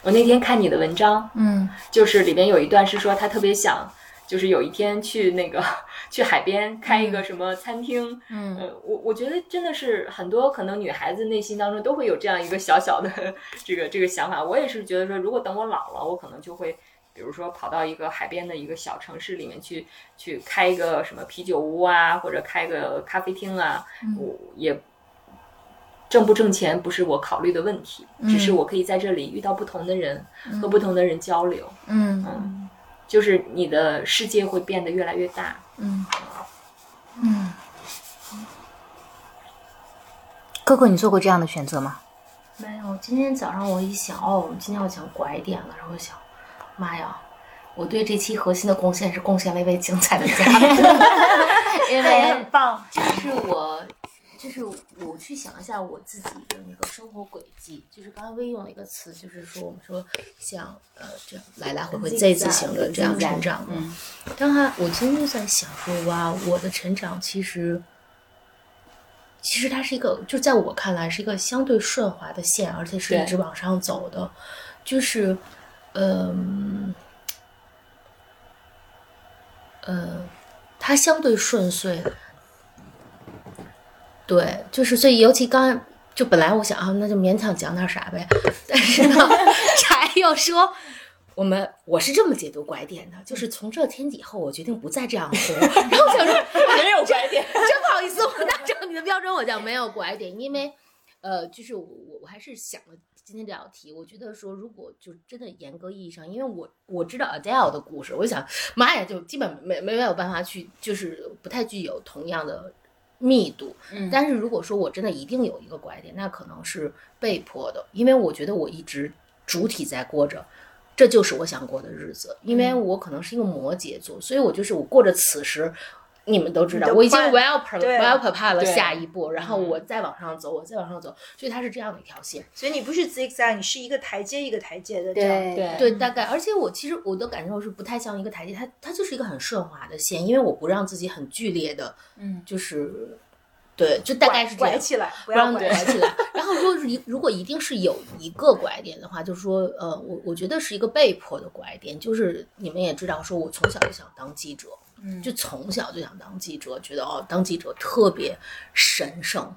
我那天看你的文章，嗯就是里边有一段是说他特别想，就是有一天去那个去海边开一个什么餐厅。嗯呃，我我觉得真的是很多可能女孩子内心当中都会有这样一个小小的这个这个想法。我也是觉得说，如果等我老了，我可能就会。比如说跑到一个海边的一个小城市里面去，去开一个什么啤酒屋啊，或者开个咖啡厅啊，我也挣不挣钱不是我考虑的问题，只是我可以在这里遇到不同的人，和不同的人交流，嗯嗯，就是你的世界会变得越来越大。嗯嗯。Coco，你做过这样的选择吗？没有，今天早上我一想，哦，我们今天要讲拐点了，然后我想，妈呀，我对这期核心的贡献是贡献了一位精彩的嘉宾，因为很棒，就是我，就是我去想一下我自己的那个生活轨迹，就是刚才微用了一个词，就是说我们说像呃这样来来回回 Z 字形的这样成长，嗯，当然我今天就在想说，哇，我的成长其实。其实它是一个，就在我看来是一个相对顺滑的线，而且是一直往上走的，就是，嗯、呃，它相对顺遂，对，就是所以尤其刚就本来我想啊，那就勉强讲点啥呗，但是呢，柴又说。我们我是这么解读拐点的，就是从这天以后，我决定不再这样活。然后我想说，没有拐点，真不好意思，我按照你的标准，我叫没有拐点，因为，呃，就是我我我还是想了今天这道题，我觉得说如果就真的严格意义上，因为我我知道 Adele 的故事，我就想妈呀，就基本没没没有办法去，就是不太具有同样的密度。嗯但是如果说我真的一定有一个拐点，那可能是被迫的，因为我觉得我一直主体在过着。这就是我想过的日子，因为我可能是一个摩羯座，所以我就是我过着此时，你们都知道，我已经 well pre 对 well prepare 了下一步，然后嗯我再往上走，我再往上走，所以它是这样的一条线。所以你不是 zigzag，你是一个台阶一个台阶的这样。对对，大概，而且我其实我的感受是不太像一个台阶，它它就是一个很顺滑的线，因为我不让自己很剧烈的，嗯就是对，就大概是这样。拐起来，不不让要拐拐起来。然后说是一如果一定是有一个拐点的话，就是说，呃，我我觉得是一个被迫的拐点，就是你们也知道，说我从小就想当记者，嗯就从小就想当记者，觉得哦，当记者特别神圣。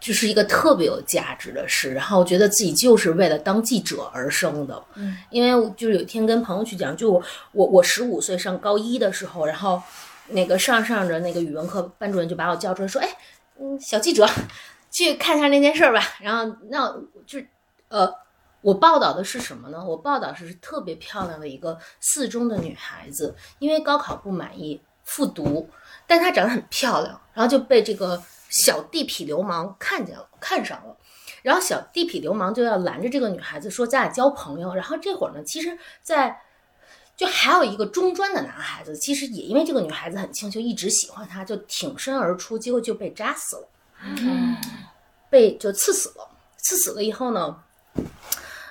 就是一个特别有价值的事，然后觉得自己就是为了当记者而生的。嗯，因为就是有一天跟朋友去讲，就我我我十五岁上高一的时候，然后那个上上着那个语文课，班主任就把我叫出来说：“哎，嗯，小记者，去看一下那件事儿吧。”然后那就呃，我报道的是什么呢？我报道是特别漂亮的一个四中的女孩子，因为高考不满意复读，但她长得很漂亮，然后就被这个小地痞流氓看见了，看上了。然后小地痞流氓就要拦着这个女孩子说：“咱俩交朋友。”然后这会儿呢，其实，在就还有一个中专的男孩子，其实也因为这个女孩子很清秀，一直喜欢她，就挺身而出，结果就被扎死了。嗯被就刺死了。刺死了以后呢，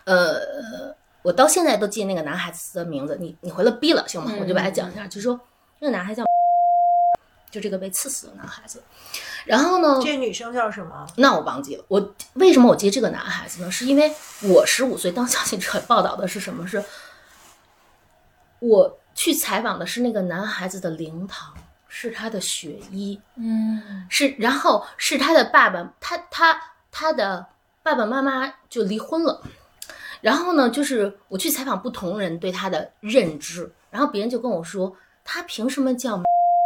呃，我到现在都记得那个男孩子的名字。你你回来逼了行吗？我就把它讲一下，就说那个男孩叫，就这个被刺死的男孩子。然后呢，这女生叫什么？那我忘记了。我为什么我记这个男孩子呢？是因为我十五岁当小记者报道的是什么？是我去采访的是那个男孩子的灵堂，是他的血衣。嗯。是，然后是他的爸爸，他他他的爸爸妈妈就离婚了，然后呢，就是我去采访不同人对他的认知，然后别人就跟我说，他凭什么叫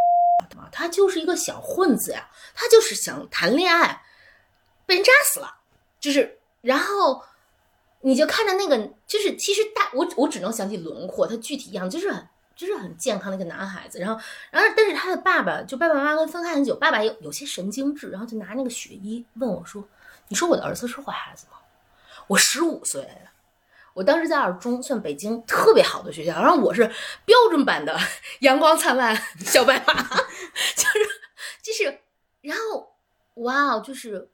他就是一个小混子呀，他就是想谈恋爱，被人扎死了，就是，然后你就看着那个，就是其实大我我只能想起轮廓，他具体样就是很就是很健康的一个男孩子，然后然后但是他的爸爸就爸爸妈妈跟分开很久，爸爸有有些神经质，然后就拿那个血衣问我说：“你说我的儿子是坏孩子吗？”我十五岁。我当时在二中，算北京特别好的学校，然后我是标准版的 阳光灿烂小白马，就是就是，然后哇哦，就是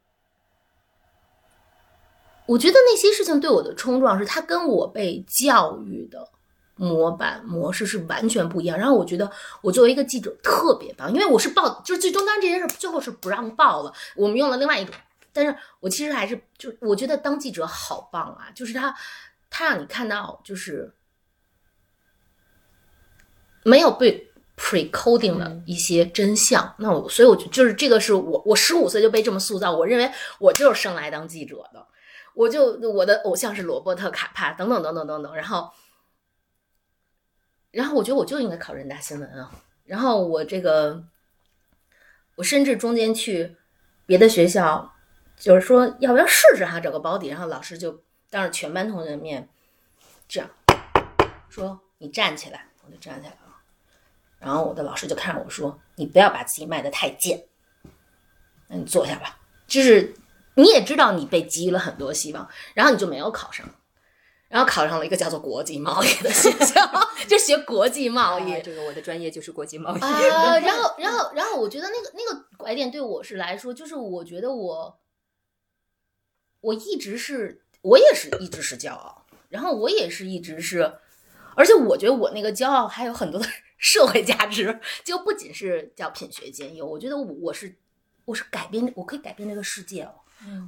我觉得那些事情对我的冲撞是，他跟我被教育的模板模式是完全不一样。然后我觉得我作为一个记者特别棒，因为我是报，就是最终当然这件事最后是不让报了，我们用了另外一种，但是我其实还是就我觉得当记者好棒啊，就是他他让你看到就是没有被 pre coding 的一些真相。那我所以我就就是这个是我我十五岁就被这么塑造，我认为我就是生来当记者的。我就我的偶像是罗伯特·卡帕等等等等等等，然后，然后我觉得我就应该考人大新闻啊，然后我这个，我甚至中间去别的学校，就是说要不要试试哈找个保底，然后老师就当着全班同学的面这样说：“你站起来。”我就站起来了，然后我的老师就看着我说：“你不要把自己卖得太贱，那你坐下吧。”就是。你也知道你被给予了很多希望，然后你就没有考上，然后考上了一个叫做国际贸易的学校，就学国际贸易。啊这个我的专业就是国际贸易。啊，然后，然后，然后，我觉得那个那个拐点对我是来说，就是我觉得我，我一直是，我也是一直是骄傲，然后我也是一直是，而且我觉得我那个骄傲还有很多的社会价值，就不仅是叫品学兼优，我觉得我我是我是改变，我可以改变这个世界哦。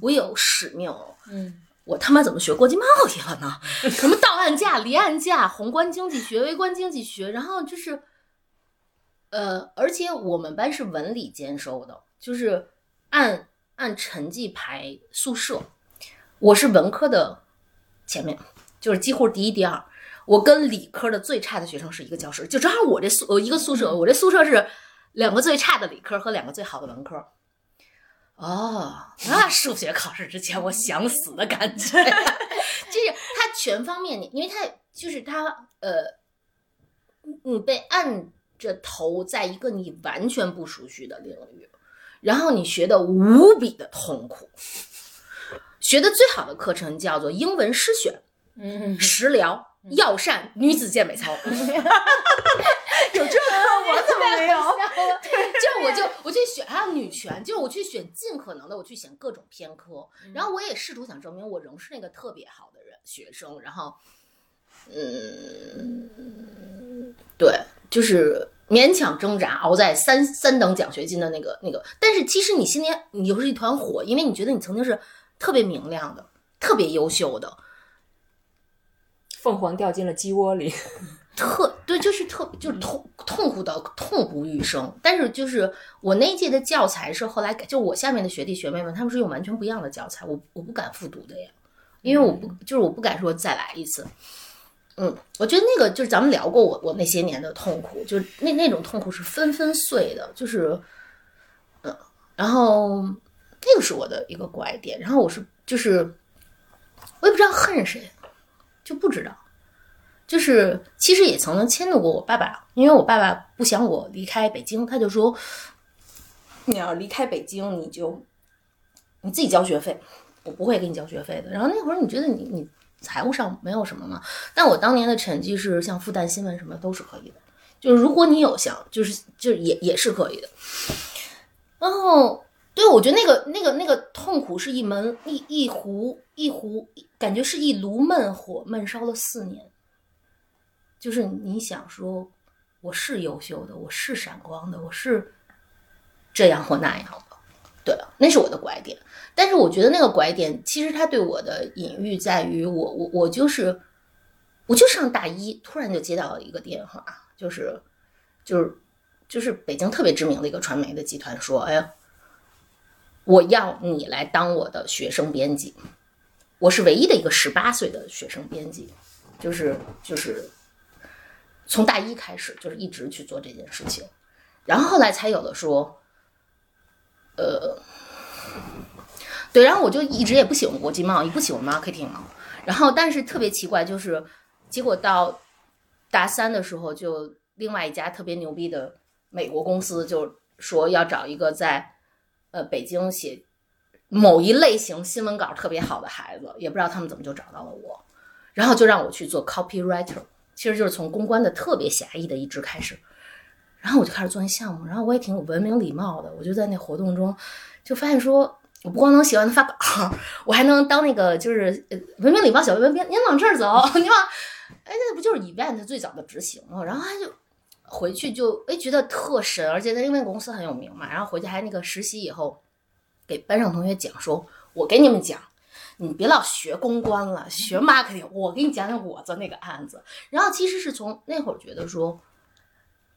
我有使命哦，嗯，我他妈怎么学国际贸易了呢？什么到岸价、离岸价、宏观经济学、微观经济学，然后就是，呃，而且我们班是文理兼收的，就是按按成绩排宿舍，我是文科的前面，就是几乎第一、第二。我跟理科的最差的学生是一个教室，就正好我这宿一个宿舍，我这宿舍是两个最差的理科和两个最好的文科。哦，那数学考试之前我想死的感觉，就是他全方面，你因为他就是他呃，你被按着头在一个你完全不熟悉的领域，然后你学的无比的痛苦。学的最好的课程叫做英文诗选、嗯，食疗、药膳、女子健美操。有这个我怎么没有？就我就我去选，还有女权，就我去选尽可能的，我去选各种偏科，然后我也试图想证明我仍是那个特别好的人学生，然后，嗯，对，就是勉强挣扎，熬在三三等奖学金的那个那个。但是其实你心里你又是一团火，因为你觉得你曾经是特别明亮的、特别优秀的，凤凰掉进了鸡窝里。特对，就是特就是痛痛苦到痛不欲生。但是就是我那一届的教材是后来改，就我下面的学弟学妹们，他们是用完全不一样的教材，我我不敢复读的呀，因为我不就是我不敢说再来一次。嗯，我觉得那个就是咱们聊过我我那些年的痛苦，就是那那种痛苦是纷纷碎的，就是嗯，然后那个是我的一个拐点，然后我是就是我也不知道恨谁，就不知道。就是其实也曾经迁怒过我爸爸，因为我爸爸不想我离开北京，他就说你要离开北京，你就你自己交学费，我不会给你交学费的。然后那会儿你觉得你你财务上没有什么嘛？但我当年的成绩是像复旦新闻什么都是可以的，就是如果你有想，就是就是也也是可以的。然后对我觉得那个那个那个痛苦是一门一一壶一壶，感觉是一炉闷火闷烧了四年。就是你想说，我是优秀的，我是闪光的，我是这样或那样的，对，那是我的拐点。但是我觉得那个拐点，其实它对我的隐喻在于，我我我就是，我就上大一，突然就接到了一个电话，就是就是就是北京特别知名的一个传媒的集团说，哎呀，我要你来当我的学生编辑，我是唯一的一个十八岁的学生编辑，就是就是。从大一开始就是一直去做这件事情，然后后来才有了说，呃，对，然后我就一直也不喜欢国际贸易，不喜欢 marketing 嘛。然后但是特别奇怪，就是结果到大三的时候，就另外一家特别牛逼的美国公司就说要找一个在呃北京写某一类型新闻稿特别好的孩子，也不知道他们怎么就找到了我，然后就让我去做 copywriter。其实就是从公关的特别狭义的一支开始，然后我就开始做那项目，然后我也挺有文明礼貌的，我就在那活动中就发现说，我不光能写完发稿，我还能当那个就是文明礼貌小文编，您往这儿走，您往，哎，那不就是 event 最早的执行吗？然后他就回去就哎觉得特神，而且在因为公司很有名嘛，然后回去还那个实习以后给班上同学讲说，我给你们讲。你别老学公关了，学 marketing。我给你讲讲我做那个案子。然后其实是从那会儿觉得说，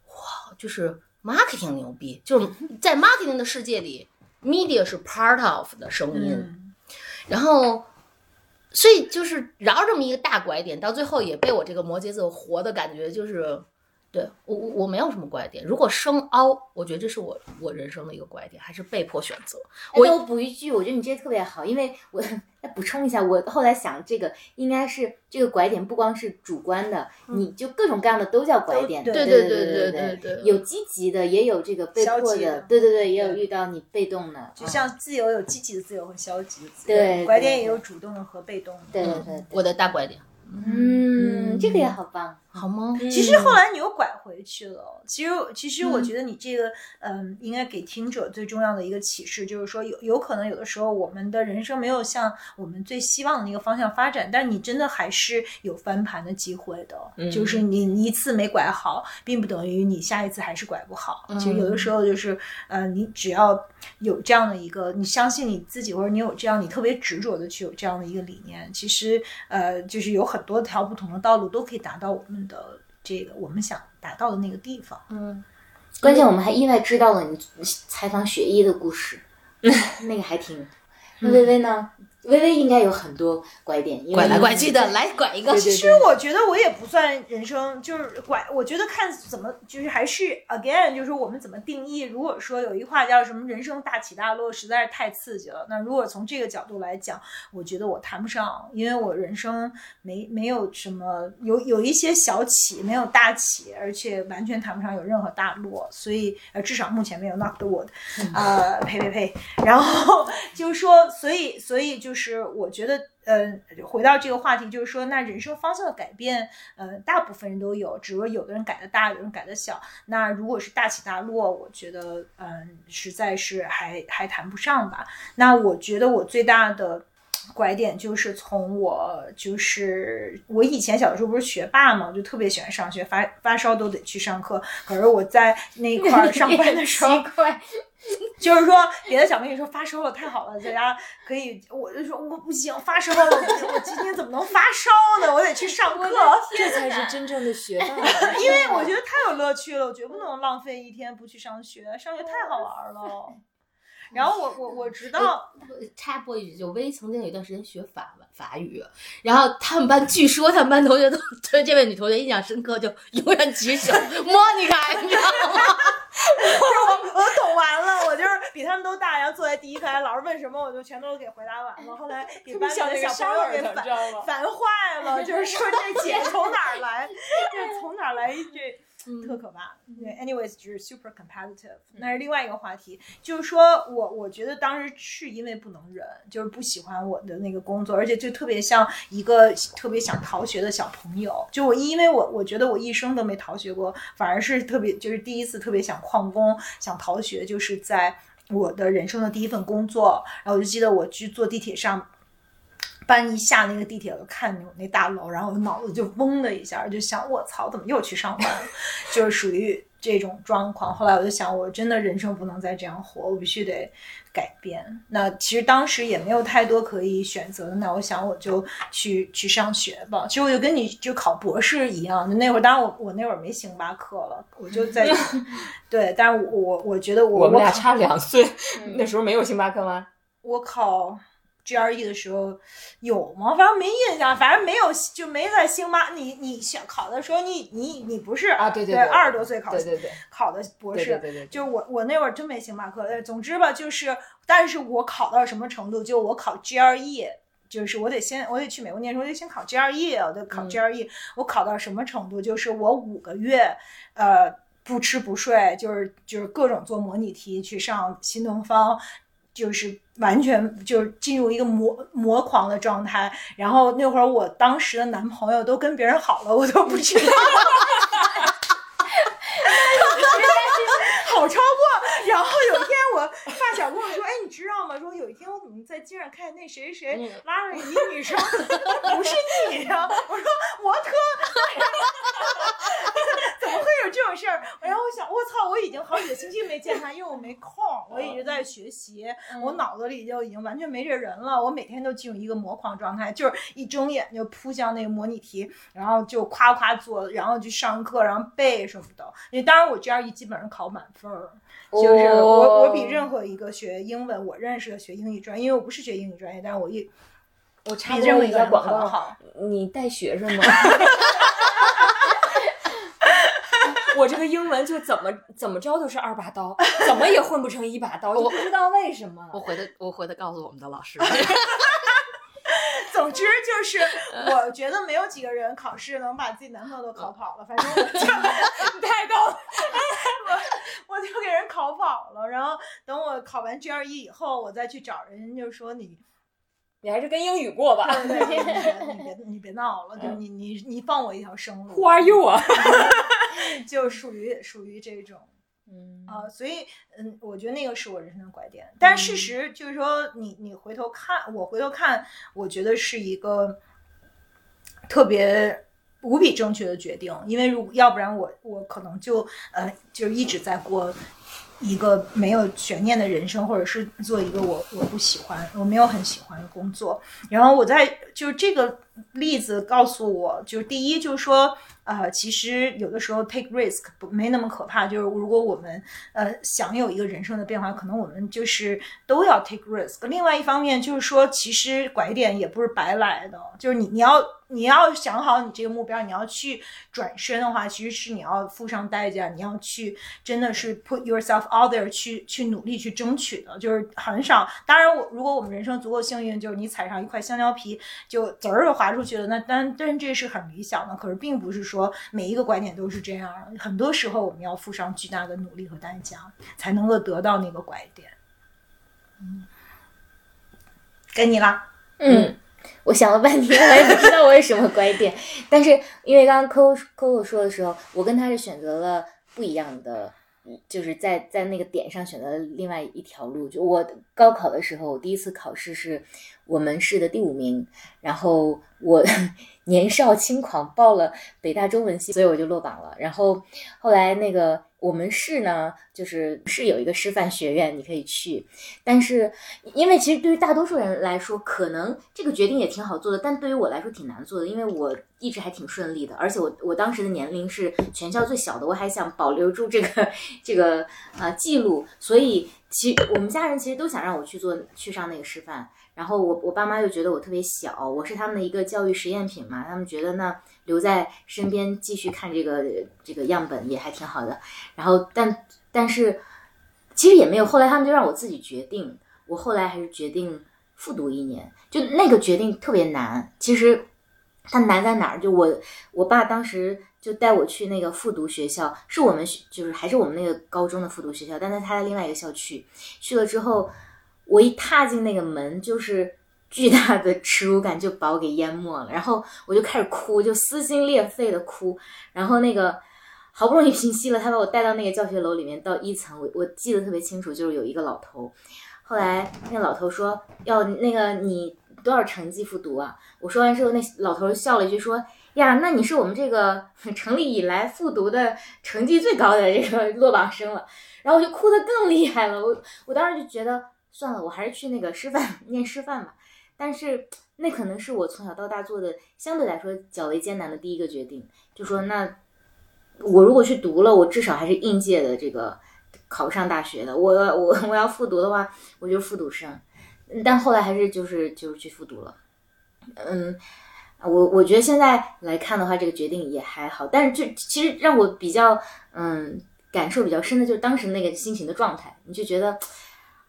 哇，就是 marketing 牛逼，就是 在 marketing 的世界里，media 是 part of 的声音。然后，所以就是绕这么一个大拐点，到最后也被我这个摩羯座活的感觉就是。对我我我没有什么拐点，如果生凹，我觉得这是我我人生的一个拐点，还是被迫选择。我我补一句，我觉得你这特别好，因为我再补充一下，我后来想这个应该是这个拐点不光是主观的，你就各种各样的都叫拐点。对对对对对对，有积极的，也有这个被迫的，对对对，也有遇到你被动的。就像自由有积极的自由和消极的自由，对，拐点也有主动的和被动的。对对对，我的大拐点。嗯，这个也好棒，好吗？其实后来你又拐回去了。其实，其实我觉得你这个，嗯，应该给听者最重要的一个启示，就是说有有可能有的时候我们的人生没有向我们最希望的那个方向发展，但你真的还是有翻盘的机会的。就是你一次没拐好，并不等于你下一次还是拐不好。其实有的时候就是，呃，你只要有这样的一个，你相信你自己，或者你有这样，你特别执着的去有这样的一个理念，其实，呃，就是有很。多条不同的道路都可以达到我们的这个我们想达到的那个地方。嗯，关键我们还意外知道了你采访雪姨的故事，那个还挺。那微微呢？微微应该有很多拐点，拐来拐去的，来拐一个。其实我觉得我也不算人生，就是拐。我觉得看怎么，就是还是 again，就是我们怎么定义。如果说有一句话叫什么“人生大起大落”，实在是太刺激了。那如果从这个角度来讲，我觉得我谈不上，因为我人生没没有什么有有一些小起，没有大起，而且完全谈不上有任何大落。所以呃，至少目前没有 knock the wood。啊，呸呸呸！然后 就是说，所以所以就。是是我觉得，嗯，回到这个话题，就是说，那人生方向的改变，嗯，大部分人都有，只不过有的人改的大，有人改的小。那如果是大起大落，我觉得，嗯，实在是还还谈不上吧。那我觉得我最大的，拐点就是从我就是我以前小的时候不是学霸嘛，我就特别喜欢上学，发发烧都得去上课。可是我在那块儿上班的时候，奇怪，就是说别的小朋友说发烧了太好了，在家可以，我就说我不行，发烧了，我我今天怎么能发烧呢？我得去上课。这才是真正的学霸。因为我觉得太有乐趣了，我绝不能浪费一天不去上学，上学太好玩了。然后我我我直到插播一句，就薇曾经有一段时间学法文法语，然后他们班据说他们班同学都对这位女同学印象深刻，就永远举手莫妮卡，你知道吗？我我懂完了，我就是比他们都大，然后坐在第一排，老师问什么我就全都给回答完了。后来给班里的小朋友给烦烦坏了，就是说这姐从哪儿来？这从哪儿来这？特可怕。对，anyways，就是 super competitive，那是另外一个话题。就是说我我觉得当时是因为不能忍，就是不喜欢我的那个工作，而且就特别像一个特别想逃学的小朋友。就我因为我我觉得我一生都没逃学过，反而是特别就是第一次特别想旷工、想逃学，就是在我的人生的第一份工作。然后我就记得我去坐地铁上。班一下那个地铁，我看我那大楼，然后我脑子就嗡的一下，就想我操，怎么又去上班？就是属于这种状况。后来我就想，我真的人生不能再这样活，我必须得改变。那其实当时也没有太多可以选择的，那我想我就去去上学吧。其实我就跟你就考博士一样，就那会儿，当然我我那会儿没星巴克了，我就在 对，但是我我觉得我我们俩差两岁，那时候没有星巴克吗？我考。GRE 的时候有吗？反正没印象，反正没有，就没在星巴。你你想考的时候，你你你不是啊？对对对，二十多岁考对对对考的博士，对对对，就我我那会儿真没星巴克。呃，总之吧，就是，但是我考到什么程度？就我考 GRE，就是我得先我得去美国念书，我得先考 GRE，我得考 GRE。我考到什么程度？就是我五个月，呃，不吃不睡，就是就是各种做模拟题，去上新东方。就是完全就是进入一个魔魔狂的状态，然后那会儿我当时的男朋友都跟别人好了，我都不知道，好超过。然后有一天我发小跟我说：“哎，你知道吗？说有一天我怎么在街上看见那谁谁谁拉着一个女生，不是你呀？”我说：“模特。”怎么会有这种事儿？然后我想，我已经好几个星期没见他，因为我没空，我一直在学习，我脑子里就已经完全没这人了。我每天都进入一个模狂状态，就是一睁眼就扑向那个模拟题，然后就夸夸做，然后去上课，然后背什么的。因为当然我 GRE 基本上考满分儿，就是我我比任何一个学英文我认识的学英语专业，因为我不是学英语专业，但是我一我插播一个广告，好，你带学生吗？我这个英文就怎么怎么着都是二把刀，怎么也混不成一把刀，我不知道为什么。我回头我回头告诉我们的老师。总之就是，我觉得没有几个人考试能把自己男朋友都考跑了。反正我就 太高了，我我就给人考跑了。然后等我考完 GRE 以后，我再去找人，就说你。你还是跟英语过吧。对对对，你别你别闹了，就你你你放我一条生路。Who are you 啊？就属于属于这种，嗯啊，所以嗯，我觉得那个是我人生的拐点。但事实就是说，你你回头看，我回头看，我觉得是一个特别无比正确的决定。因为如要不然我我可能就呃就一直在过。一个没有悬念的人生，或者是做一个我我不喜欢、我没有很喜欢的工作。然后我在就是这个例子告诉我，就是第一就是说，呃，其实有的时候 take risk 不没那么可怕。就是如果我们呃想有一个人生的变化，可能我们就是都要 take risk。另外一方面就是说，其实拐点也不是白来的，就是你你要。你要想好你这个目标，你要去转身的话，其实是你要付上代价，你要去真的是 put yourself out there 去去努力去争取的，就是很少。当然，我如果我们人生足够幸运，就是你踩上一块香蕉皮就滋儿就滑出去了，那但但这是很理想的。可是并不是说每一个拐点都是这样，很多时候我们要付上巨大的努力和代价，才能够得到那个拐点。嗯，该你啦。嗯。我想了半天，我也不知道我有什么拐点。但是因为刚刚 Coco Coco 说的时候，我跟他是选择了不一样的，就是在在那个点上选择了另外一条路。就我高考的时候，我第一次考试是我们市的第五名，然后我 年少轻狂报了北大中文系，所以我就落榜了。然后后来那个我们市呢，就是是有一个师范学院，你可以去，但是因为其实对于大多数人来说，可能这个决定也挺好做的，但对于我来说挺难做的，因为我一直还挺顺利的，而且我我当时的年龄是全校最小的，我还想保留住这个这个呃记录，所以其我们家人其实都想让我去做去上那个师范。然后我我爸妈又觉得我特别小，我是他们的一个教育实验品嘛，他们觉得呢留在身边继续看这个这个样本也还挺好的。然后但但是其实也没有，后来他们就让我自己决定，我后来还是决定复读一年，就那个决定特别难。其实它难在哪儿？就我我爸当时就带我去那个复读学校，是我们就是还是我们那个高中的复读学校，但是他在另外一个校区去了之后。我一踏进那个门，就是巨大的耻辱感就把我给淹没了，然后我就开始哭，就撕心裂肺的哭。然后那个好不容易平息了，他把我带到那个教学楼里面，到一层，我我记得特别清楚，就是有一个老头。后来那个老头说要那个你多少成绩复读啊？我说完之后，那老头笑了一句说呀，那你是我们这个 成立以来复读的成绩最高的这个落榜生了。然后我就哭得更厉害了，我我当时就觉得。算了，我还是去那个师范 念师范吧。但是那可能是我从小到大做的相对来说较为艰难的第一个决定。就说那我如果去读了，我至少还是应届的这个考不上大学的。我 我我要复读的话，我就复读生。但后来还是就是就是去复读了。嗯，我我觉得现在来看的话，这个决定也还好。但是就其实让我比较嗯感受比较深的就是当时那个心情的状态，你就觉得。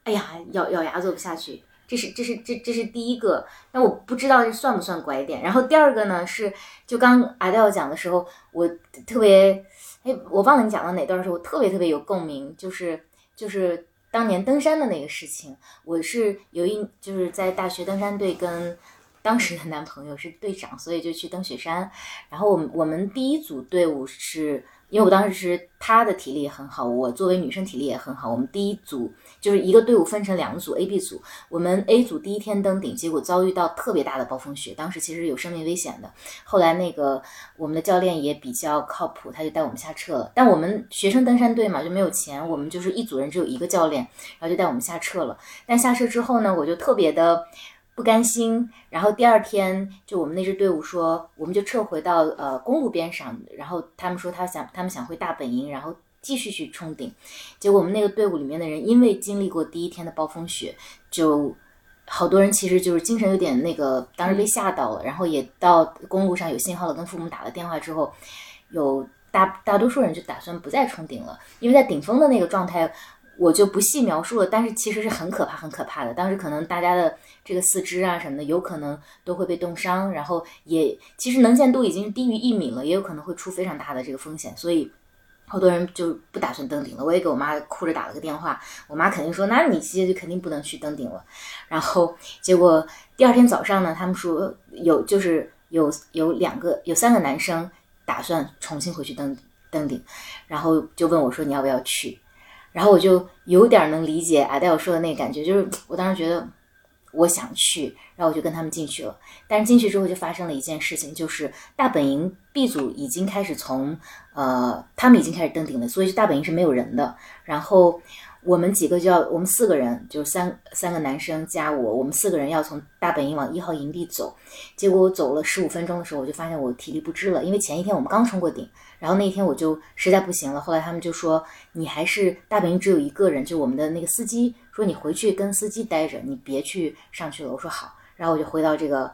哎呀，咬咬牙做不下去，这是这是这这是第一个。那我不知道这算不算拐点。然后第二个呢是，就刚阿黛尔讲的时候，我特别，哎，我忘了你讲到哪段的时候，我特别特别有共鸣，就是就是当年登山的那个事情。我是有一就是在大学登山队跟当时的男朋友是队长，所以就去登雪山。然后我们我们第一组队伍是。因为我当时是他的体力也很好，我作为女生体力也很好。我们第一组就是一个队伍分成两组，A、B 组。我们 A 组第一天登顶，结果遭遇到特别大的暴风雪，当时其实有生命危险的。后来那个我们的教练也比较靠谱，他就带我们下撤了。但我们学生登山队嘛就没有钱，我们就是一组人只有一个教练，然后就带我们下撤了。但下撤之后呢，我就特别的。不甘心，然后第二天就我们那支队伍说，我们就撤回到呃公路边上，然后他们说他想他们想回大本营，然后继续去冲顶。结果我们那个队伍里面的人，因为经历过第一天的暴风雪，就好多人其实就是精神有点那个，当时被吓到了，然后也到公路上有信号了，跟父母打了电话之后，有大大多数人就打算不再冲顶了，因为在顶峰的那个状态。我就不细描述了，但是其实是很可怕、很可怕的。当时可能大家的这个四肢啊什么的，有可能都会被冻伤，然后也其实能见度已经低于一米了，也有可能会出非常大的这个风险。所以好多人就不打算登顶了。我也给我妈哭着打了个电话，我妈肯定说：“那你直接就肯定不能去登顶了。”然后结果第二天早上呢，他们说有就是有有两个有三个男生打算重新回去登登顶，然后就问我说：“你要不要去？”然后我就有点能理解阿黛尔说的那个感觉，就是我当时觉得我想去，然后我就跟他们进去了。但是进去之后就发生了一件事情，就是大本营 B 组已经开始从呃，他们已经开始登顶了，所以大本营是没有人的。然后。我们几个就要，我们四个人，就是三三个男生加我，我们四个人要从大本营往一号营地走。结果我走了十五分钟的时候，我就发现我体力不支了，因为前一天我们刚冲过顶，然后那天我就实在不行了。后来他们就说，你还是大本营只有一个人，就我们的那个司机说你回去跟司机待着，你别去上去了。我说好，然后我就回到这个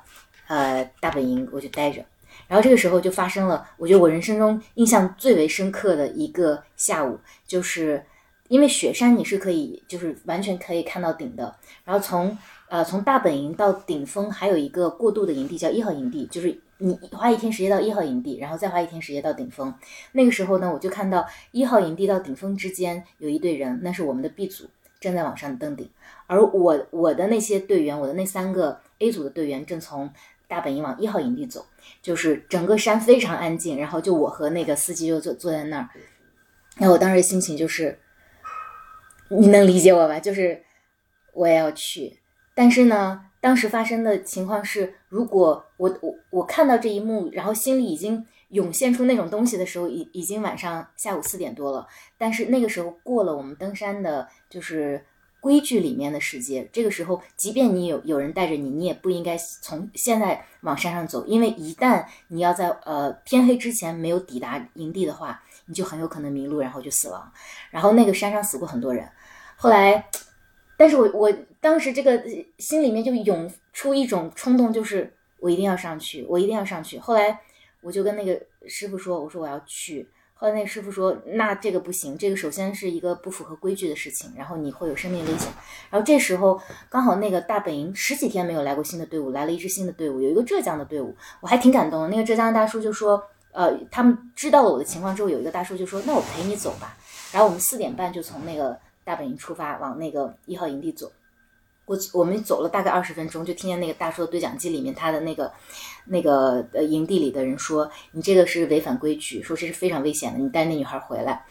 呃大本营，我就待着。然后这个时候就发生了，我觉得我人生中印象最为深刻的一个下午，就是。因为雪山你是可以，就是完全可以看到顶的。然后从呃从大本营到顶峰还有一个过渡的营地叫一号营地，就是你花一天时间到一号营地，然后再花一天时间到顶峰。那个时候呢，我就看到一号营地到顶峰之间有一队人，那是我们的 B 组正在往上登顶，而我我的那些队员，我的那三个 A 组的队员正从大本营往一号营地走，就是整个山非常安静，然后就我和那个司机就坐坐在那儿，然后我当时心情就是。你能理解我吧？就是我也要去，但是呢，当时发生的情况是，如果我我我看到这一幕，然后心里已经涌现出那种东西的时候，已已经晚上下午四点多了。但是那个时候过了我们登山的，就是规矩里面的时间。这个时候，即便你有有人带着你，你也不应该从现在往山上走，因为一旦你要在呃天黑之前没有抵达营地的话，你就很有可能迷路，然后就死亡。然后那个山上死过很多人，后来。但是我我当时这个心里面就涌出一种冲动，就是我一定要上去，我一定要上去。后来我就跟那个师傅说，我说我要去。后来那师傅说，那这个不行，这个首先是一个不符合规矩的事情，然后你会有生命危险。然后这时候刚好那个大本营十几天没有来过新的队伍，来了一支新的队伍，有一个浙江的队伍，我还挺感动。那个浙江的大叔就说，呃，他们知道了我的情况之后，有一个大叔就说，那我陪你走吧。然后我们四点半就从那个。大本营出发，往那个一号营地走。我我们走了大概二十分钟，就听见那个大叔的对讲机里面，他的那个那个呃营地里的人说：“你这个是违反规矩，说这是非常危险的，你带那女孩回来。”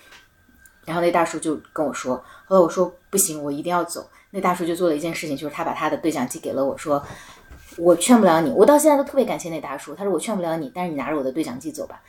然后那大叔就跟我说：“后来我说不行，我一定要走。”那大叔就做了一件事情，就是他把他的对讲机给了我，说：“我劝不了你。”我到现在都特别感谢那大叔。他说：“我劝不了你，但是你拿着我的对讲机走吧。”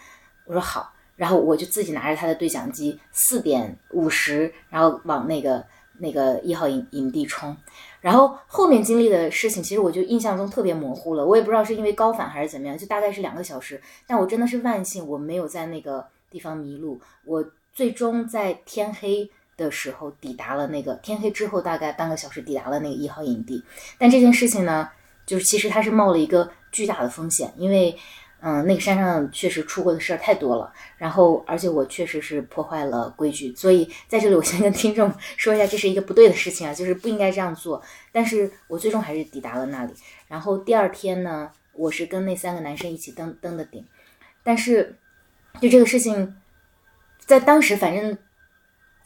我说：“好。”然后我就自己拿着他的对讲机，四点五十，然后往那个那个一号营营地冲。然后后面经历的事情，其实我就印象中特别模糊了。我也不知道是因为高反还是怎么样，就大概是两个小时。但我真的是万幸，我没有在那个地方迷路。我最终在天黑的时候抵达了那个天黑之后大概半个小时抵达了那个一号营地。但这件事情呢，就是其实它是冒了一个巨大的风险，因为。嗯，那个山上确实出过的事儿太多了，然后而且我确实是破坏了规矩，所以在这里我先跟听众 说一下，这是一个不对的事情啊，就是不应该这样做。但是我最终还是抵达了那里，然后第二天呢，我是跟那三个男生一起登登的顶，但是就这个事情，在当时反正。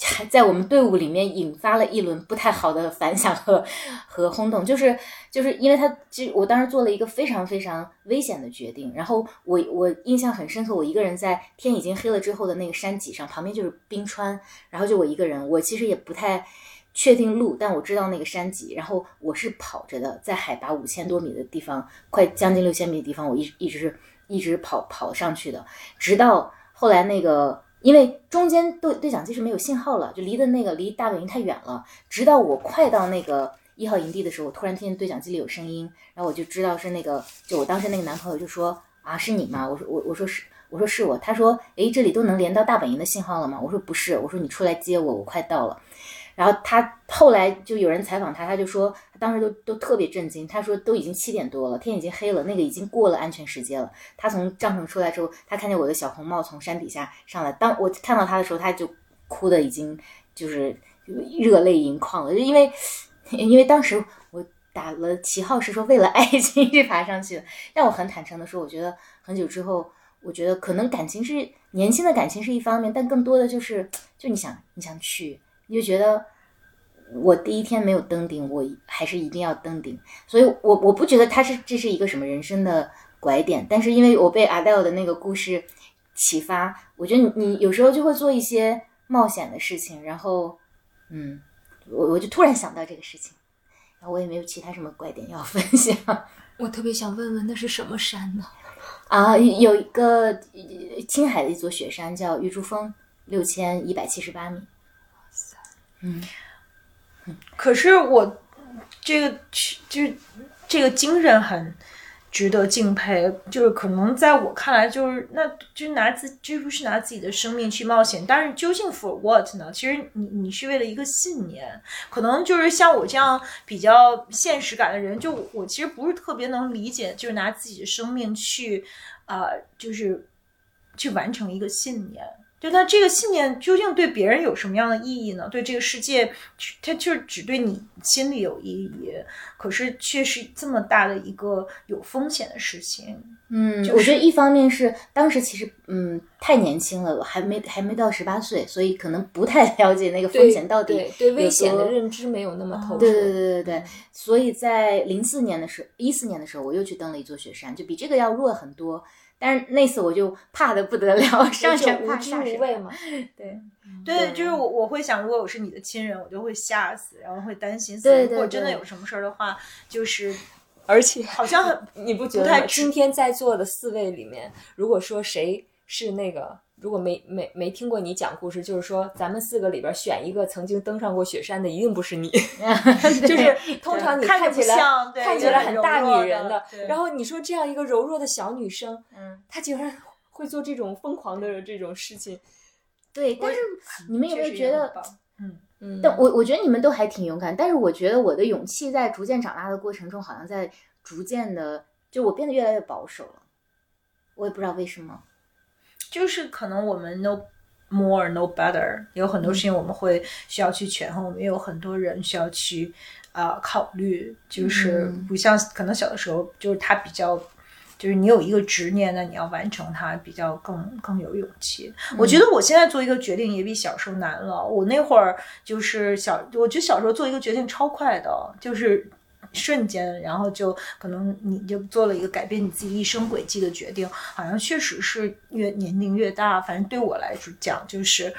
还在我们队伍里面引发了一轮不太好的反响和和轰动，就是就是因为他，其实我当时做了一个非常非常危险的决定，然后我我印象很深刻，我一个人在天已经黑了之后的那个山脊上，旁边就是冰川，然后就我一个人，我其实也不太确定路，但我知道那个山脊，然后我是跑着的，在海拔五千多米的地方，快将近六千米的地方，我一一直是一直跑跑上去的，直到后来那个。因为中间对对讲机是没有信号了，就离的那个离大本营太远了。直到我快到那个一号营地的时候，我突然听见对讲机里有声音，然后我就知道是那个，就我当时那个男朋友就说啊，是你吗？我说我我说是，我说是我。他说，诶，这里都能连到大本营的信号了吗？我说不是，我说你出来接我，我快到了。然后他后来就有人采访他，他就说他当时都都特别震惊。他说都已经七点多了，天已经黑了，那个已经过了安全时间了。他从帐篷出来之后，他看见我的小红帽从山底下上来。当我看到他的时候，他就哭的已经就是热泪盈眶了，就因为因为当时我打了旗号是说为了爱情去爬上去的。但我很坦诚的说，我觉得很久之后，我觉得可能感情是年轻的感情是一方面，但更多的就是就你想你想去。你就觉得我第一天没有登顶，我还是一定要登顶，所以我我不觉得他是这是一个什么人生的拐点，但是因为我被 Adele 的那个故事启发，我觉得你你有时候就会做一些冒险的事情，然后嗯，我我就突然想到这个事情，然后我也没有其他什么拐点要分享。我特别想问问，那是什么山呢？啊，有一个青海的一座雪山叫玉珠峰，六千一百七十八米。嗯，可是我这个就是这个精神很值得敬佩，就是可能在我看来，就是那就拿自这不是拿自己的生命去冒险，但是究竟 for what 呢？其实你你是为了一个信念，可能就是像我这样比较现实感的人，就我其实不是特别能理解，就是拿自己的生命去啊，就是去完成一个信念。就那这个信念究竟对别人有什么样的意义呢？对这个世界，它就是只对你心里有意义，可是却是这么大的一个有风险的事情。嗯，我觉得一方面是当时其实嗯太年轻了，还没还没到十八岁，所以可能不太了解那个风险到底对危险的认知没有那么透彻。对对对对对，所以在零四年的时候，一四年的时候，我又去登了一座雪山，就比这个要弱很多。但是那次我就怕的不得了，上山无知无畏嘛。对，对，就是我我会想，如果我是你的亲人，我就会吓死，然后会担心死，如果真的有什么事儿的话，就是而且好像很你不觉得今天在座的四位里面，如果说谁是那个，如果没没没听过你讲故事，就是说咱们四个里边选一个曾经登上过雪山的，一定不是你。就是通常你看起来像对看起来很大女人的然后你说这样一个柔弱的小女生，嗯，她竟然会做这种疯狂的这种事情，对，但是你们有没有觉得？嗯嗯，但我我觉得你们都还挺勇敢，但是我觉得我的勇气在逐渐长大的过程中，好像在逐渐的，就我变得越来越保守了。我也不知道为什么。就是可能我们 know more know better，有很多事情我们会需要去权衡，我们也有很多人需要去呃考虑，就是嗯不像可能小的时候，就是他比较。就是你有一个执念，那你要完成它，比较更更有勇气。我觉得我现在做一个决定也比小时候难了。我那会儿就是小，我觉得小时候做一个决定超快的，就是瞬间，然后就可能你就做了一个改变你自己一生轨迹的决定，好像确实是越年龄越大，反正对我来说讲，就是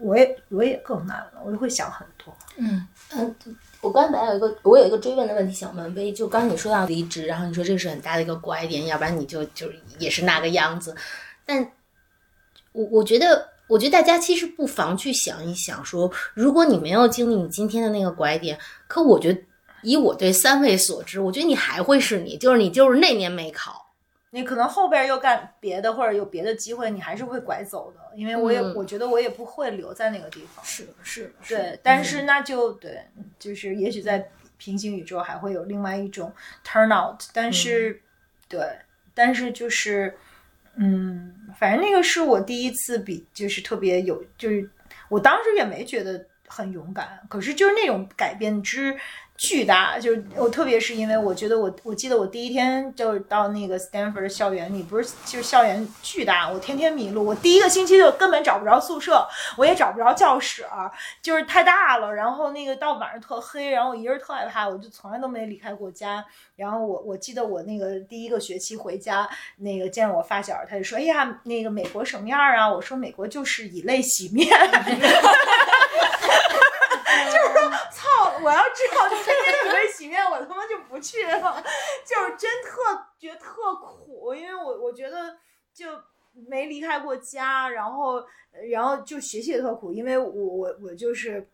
我也我也更难了，我就会想很多。嗯嗯，我刚才本来有一个，我有一个追问的问题想问薇，就刚刚你说到离职，然后你说这是很大的一个拐点，要不然你就就也是那个样子。但我我觉得，我觉得大家其实不妨去想一想说，如果你没有经历你今天的那个拐点，可我觉得以我对三位所知，我觉得你还会是你，就是你就是那年没考。你可能后边又干别的，或者有别的机会，你还是会拐走的，因为我也、嗯我觉得我也不会留在那个地方。是是，对，但是那就对，就是也许在平行宇宙还会有另外一种 turn out，但是、对，但是就是嗯，反正那个是我第一次比，就是特别有，就是我当时也没觉得很勇敢，可是就是那种改变之巨大，就是我特别是因为我觉得我我记得我第一天就是到那个 Stanford 校园里，不是就是校园巨大，我天天迷路，我第一个星期就根本找不着宿舍，我也找不着教室，就是太大了，然后那个到晚上特黑，然后我一个人特害怕，我就从来都没离开过家。然后我我记得我那个第一个学期回家，那个见我发小，他就说：“哎呀，那个美国什么样啊？”我说：“美国就是以泪洗面。” 就是说，我要知道天天以泪洗面，我他妈就不去了。就是真特觉得特苦，因为我我觉得就没离开过家，然后然后就学习也特苦，因为我我我就是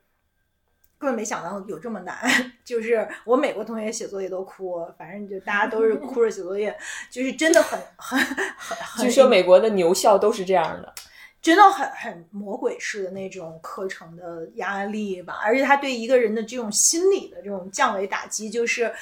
根本没想到有这么难。就是我美国同学写作业都哭，反正就大家都是哭着写作业，就是真的很很很很。据说美国的牛校都是这样的。真的很很魔鬼式的那种课程的压力吧，而且他对一个人的这种心理的这种降维打击，就是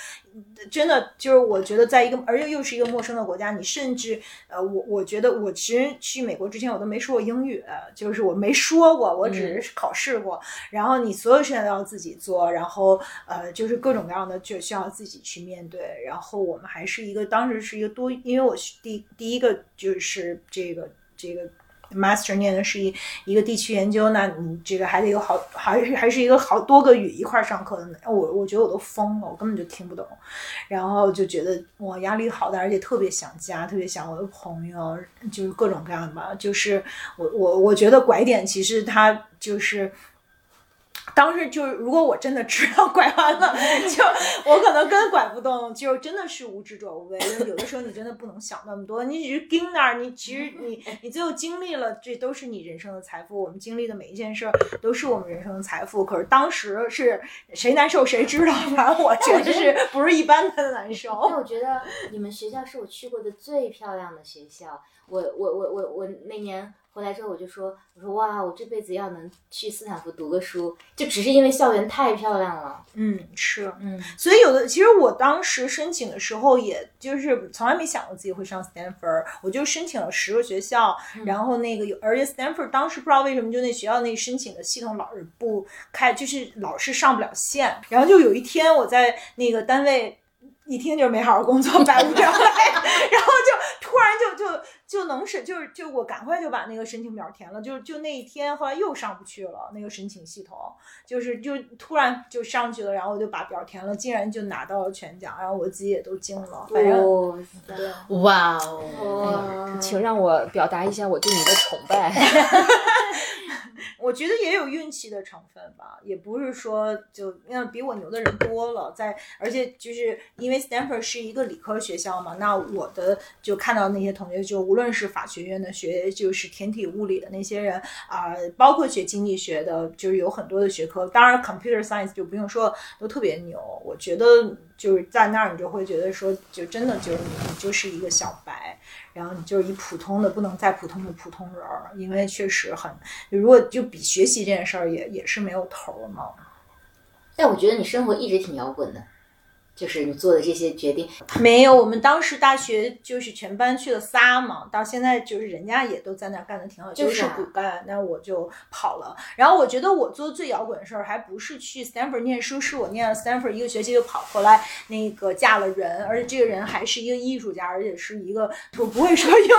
真的就是我觉得在一个，而且又是一个陌生的国家，你甚至呃，我我觉得我其实去美国之前我都没说过英语，就是我没说过，我只是考试过，然后你所有事情都要自己做，然后呃，就是各种各样的就需要自己去面对，然后我们还是一个当时是一个多，因为我第第一个就是这个这个。Master 念的是一一个地区研究，那你这个还得有好，还是还是一个好多个语一块儿上课的，我我觉得我都疯了，我根本就听不懂，然后就觉得我压力好大，而且特别想家，特别想我的朋友，就是各种各样的吧，就是我我我觉得拐点其实它就是。当时就是，如果我真的知道拐弯了，就 我可能根本拐不动，就真的是无知者无畏。有的时候你真的不能想那么多，你只是盯那儿，你其实你 你最后经历了，这都是你人生的财富。我们经历的每一件事儿都是我们人生的财富。可是当时是谁难受谁知道，反正我觉得是不是一般的难受。但我觉得你们学校是我去过的最漂亮的学校。我我我我我那年回来之后，我就说，我说哇，我这辈子要能去斯坦福读个书，就只是因为校园太漂亮了。嗯，是，嗯，所以有的其实我当时申请的时候，也就是从来没想过自己会上 Stanford，我就申请了十个学校，然后那个有，而且 Stanford 当时不知道为什么就那学校那申请的系统老是不开，就是老是上不了线，然后就有一天我在那个单位。一听就是没好好工作，百无聊赖，然后就突然就就就能是就是就我赶快就把那个申请表填了，就就那一天后来又上不去了那个申请系统，就是就突然就上去了，然后我就把表填了，竟然就拿到了全奖，然后我自己也都惊了，反正、哦对。哇哦，哎请让我表达一下我对你的崇拜。我觉得也有运气的成分吧，也不是说就那比我牛的人多了，在而且就是因为 Stanford 是一个理科学校嘛，那我的就看到那些同学，就无论是法学院的学就是天体物理的那些人啊、包括学经济学的，就是有很多的学科，当然 computer science 就不用说，都特别牛。我觉得就是在那儿，你就会觉得说，就真的就是你就是一个小白。然后你就是一普通的不能再普通的普通人儿，因为确实很，如果就比学习这件事儿也也是没有头儿嘛。但我觉得你生活一直挺摇滚的，就是你做的这些决定。没有，我们当时大学就是全班去了仨嘛，到现在就是人家也都在那儿干的挺好，就是骨干，那我就跑了。然后我觉得我做的最摇滚的事儿，还不是去 Stanford 念书，是我念了 Stanford 一个学期就跑回来，那个嫁了人，而且这个人还是一个艺术家，而且是一个我不会说英文。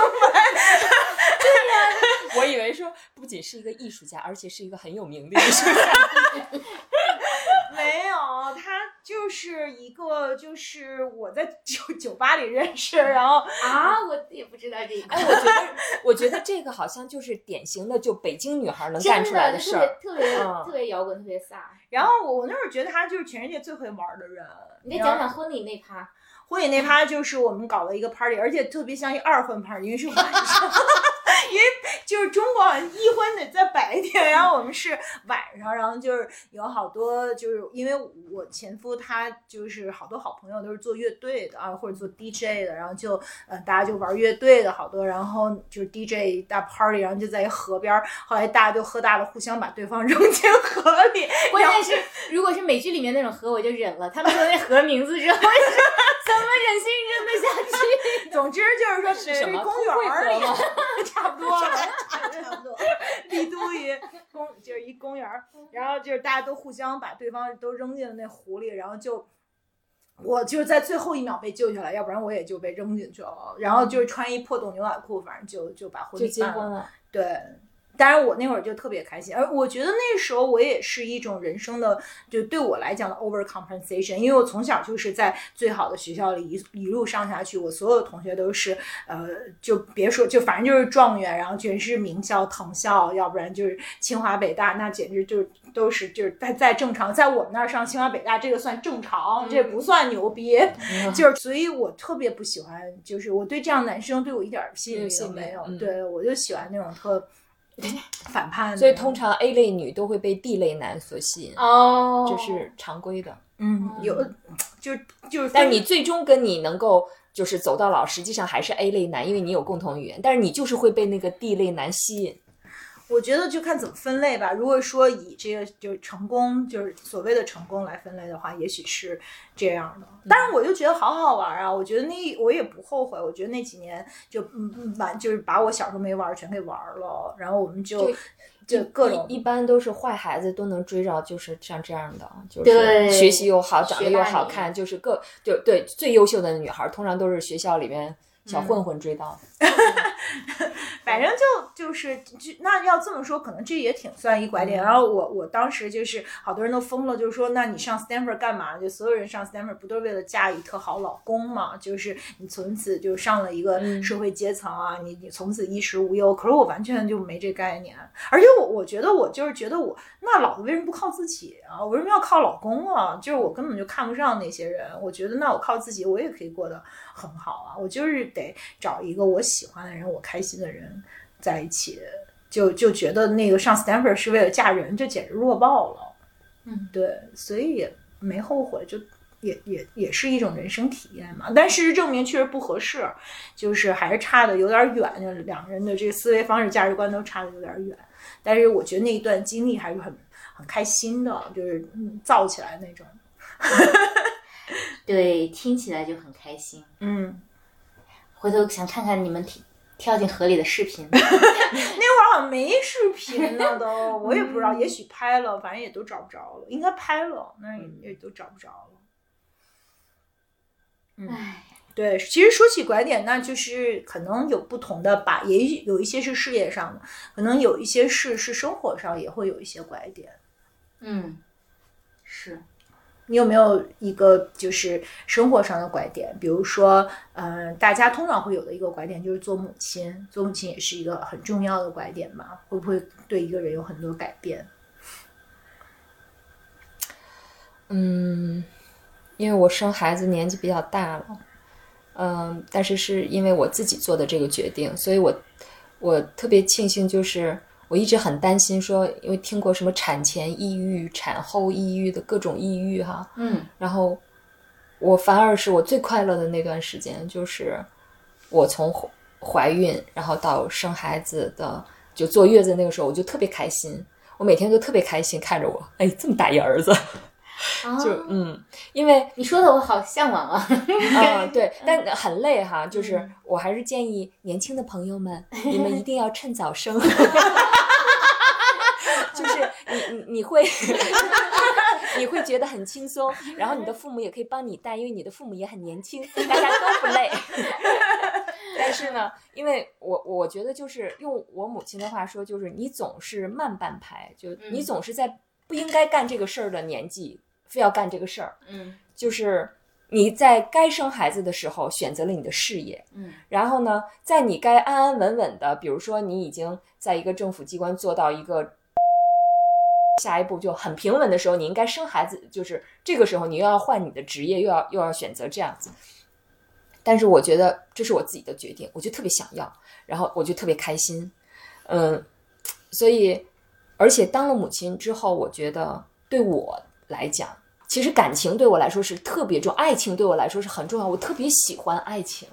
我以为说不仅是一个艺术家，而且是一个很有名的艺术家。没有，他就是一个，就是我在酒 酒吧里认识，然后啊，我也不知道这个。哎，我觉得，我觉得这个好像就是典型的就北京女孩能干出来的事儿。特别特别、嗯特别摇滚，特别飒。然后我我那会儿觉得他就是全世界最会玩的人。你得讲讲婚礼那趴。婚礼那趴就是我们搞了一个 party，而且特别像一二婚 party，因为是晚上，因为就是中国好像一婚得在白天，然后我们是晚上，然后就是有好多就是因为我前夫他就是好多好朋友都是做乐队的啊，或者做 DJ 的，然后就呃大家就玩乐队的好多，然后就是 DJ 大 party，然后就在一河边儿，后来大家就喝大了，互相把对方 扔进河里，关键是，如果是美剧里面那种河，我就忍了。他们说那河名字之后，怎么忍心扔得下去？总之就是说是公园儿里 差不多了，差不多。帝都一公就是一公园儿，然后就是大家都互相把对方都扔进了那湖里，然后就。我就是在最后一秒被救下来，要不然我也就被扔进去了。然后就是穿一破洞牛仔裤，反正就就把婚就礼办了。结婚了，对，当然我那会儿就特别开心，而我觉得那时候我也是一种人生的，就对我来讲的 overcompensation，因为我从小就是在最好的学校里一一路上下去，我所有的同学都是呃，就别说就反正就是状元，然后全是名校藤校，要不然就是清华北大，那简直就是都是就是在在正常，在我们那儿上清华北大这个算正常，这不算牛逼，就是所以我特别不喜欢，就是我对这样男生对我一点儿吸引力都没有，嗯对我就喜欢那种特。反叛，所以通常 A 类女都会被 D 类男所吸引，哦这是常规的。嗯有，就是就是，但你最终跟你能够就是走到老，实际上还是 A 类男，因为你有共同语言，但是你就是会被那个 D 类男吸引。我觉得就看怎么分类吧。如果说以这个就是成功，就是所谓的成功来分类的话，也许是这样的。但是我就觉得好好玩啊！我觉得那我也不后悔。我觉得那几年就嗯嗯把，就是把我小时候没玩儿全给玩儿了。然后我们就就各种一一般都是坏孩子都能追着，就是像这样的，就是学习又好，长得又好看，就是各就对最优秀的女孩，通常都是学校里面小混混追到的。反正就就是就那要这么说，可能这也挺算一拐点。然后我我当时就是好多人都疯了，就是说，那你上 Stanford 干嘛？就所有人上 Stanford 不都是为了嫁一特好老公嘛？就是你从此就上了一个社会阶层啊，你你从此衣食无忧。可是我完全就没这概念，而且我我觉得我就是觉得我那老子为什么不靠自己啊？我为什么要靠老公啊？就是我根本就看不上那些人。我觉得那我靠自己，我也可以过得很好啊。我就是得找一个我喜欢的人，我开心的人在一起，就就觉得那个上 Stanford 是为了嫁人，这简直弱爆了。嗯，对，所以也没后悔，就也也也是一种人生体验嘛。但事实证明确实不合适，就是还是差的有点远，就两个人的这个思维方式、价值观都差的有点远。但是我觉得那一段经历还是很很开心的，就是嗯造起来那种。对，听起来就很开心。嗯，回头想看看你们跳跳进河里的视频。那会儿好像没视频呢，都我也不知道，也许拍了，反正也都找不着了，应该拍了，那也也都找不着了。唉，对对，其实说起拐点，那就是可能有不同的吧，也有一些是事业上的，可能有一些是是生活上也会有一些拐点。嗯，是。你有没有一个就是生活上的拐点？比如说，嗯，大家通常会有的一个拐点就是做母亲，做母亲也是一个很重要的拐点嘛？会不会对一个人有很多改变？嗯，因为我生孩子年纪比较大了，嗯，但是是因为我自己做的这个决定，所以我我特别庆幸，就是我一直很担心说，因为听过什么产前抑郁、产后抑郁的各种抑郁哈，嗯，然后我反而是我最快乐的那段时间，就是我从怀孕然后到生孩子的就坐月子那个时候，我就特别开心，我每天都特别开心，看着我，哎，这么大一儿子。就嗯，因为你说的我好向往啊，啊对，但很累哈。就是我还是建议年轻的朋友们，你们一定要趁早生。就是你你你会你会觉得很轻松，然后你的父母也可以帮你带，因为你的父母也很年轻，大家都不累。但是呢，因为我我觉得就是用我母亲的话说，就是你总是慢半拍，就你总是在不应该干这个事儿的年纪。非要干这个事儿，嗯，就是你在该生孩子的时候选择了你的事业，嗯，然后呢，在你该安安稳稳的，比如说你已经在一个政府机关做到一个下一步就很平稳的时候，你应该生孩子，就是这个时候你又要换你的职业，又要又要选择这样子。但是我觉得这是我自己的决定，我就特别想要，然后我就特别开心，嗯，所以而且当了母亲之后，我觉得对我来讲。其实感情对我来说是特别重，爱情对我来说是很重要。我特别喜欢爱情，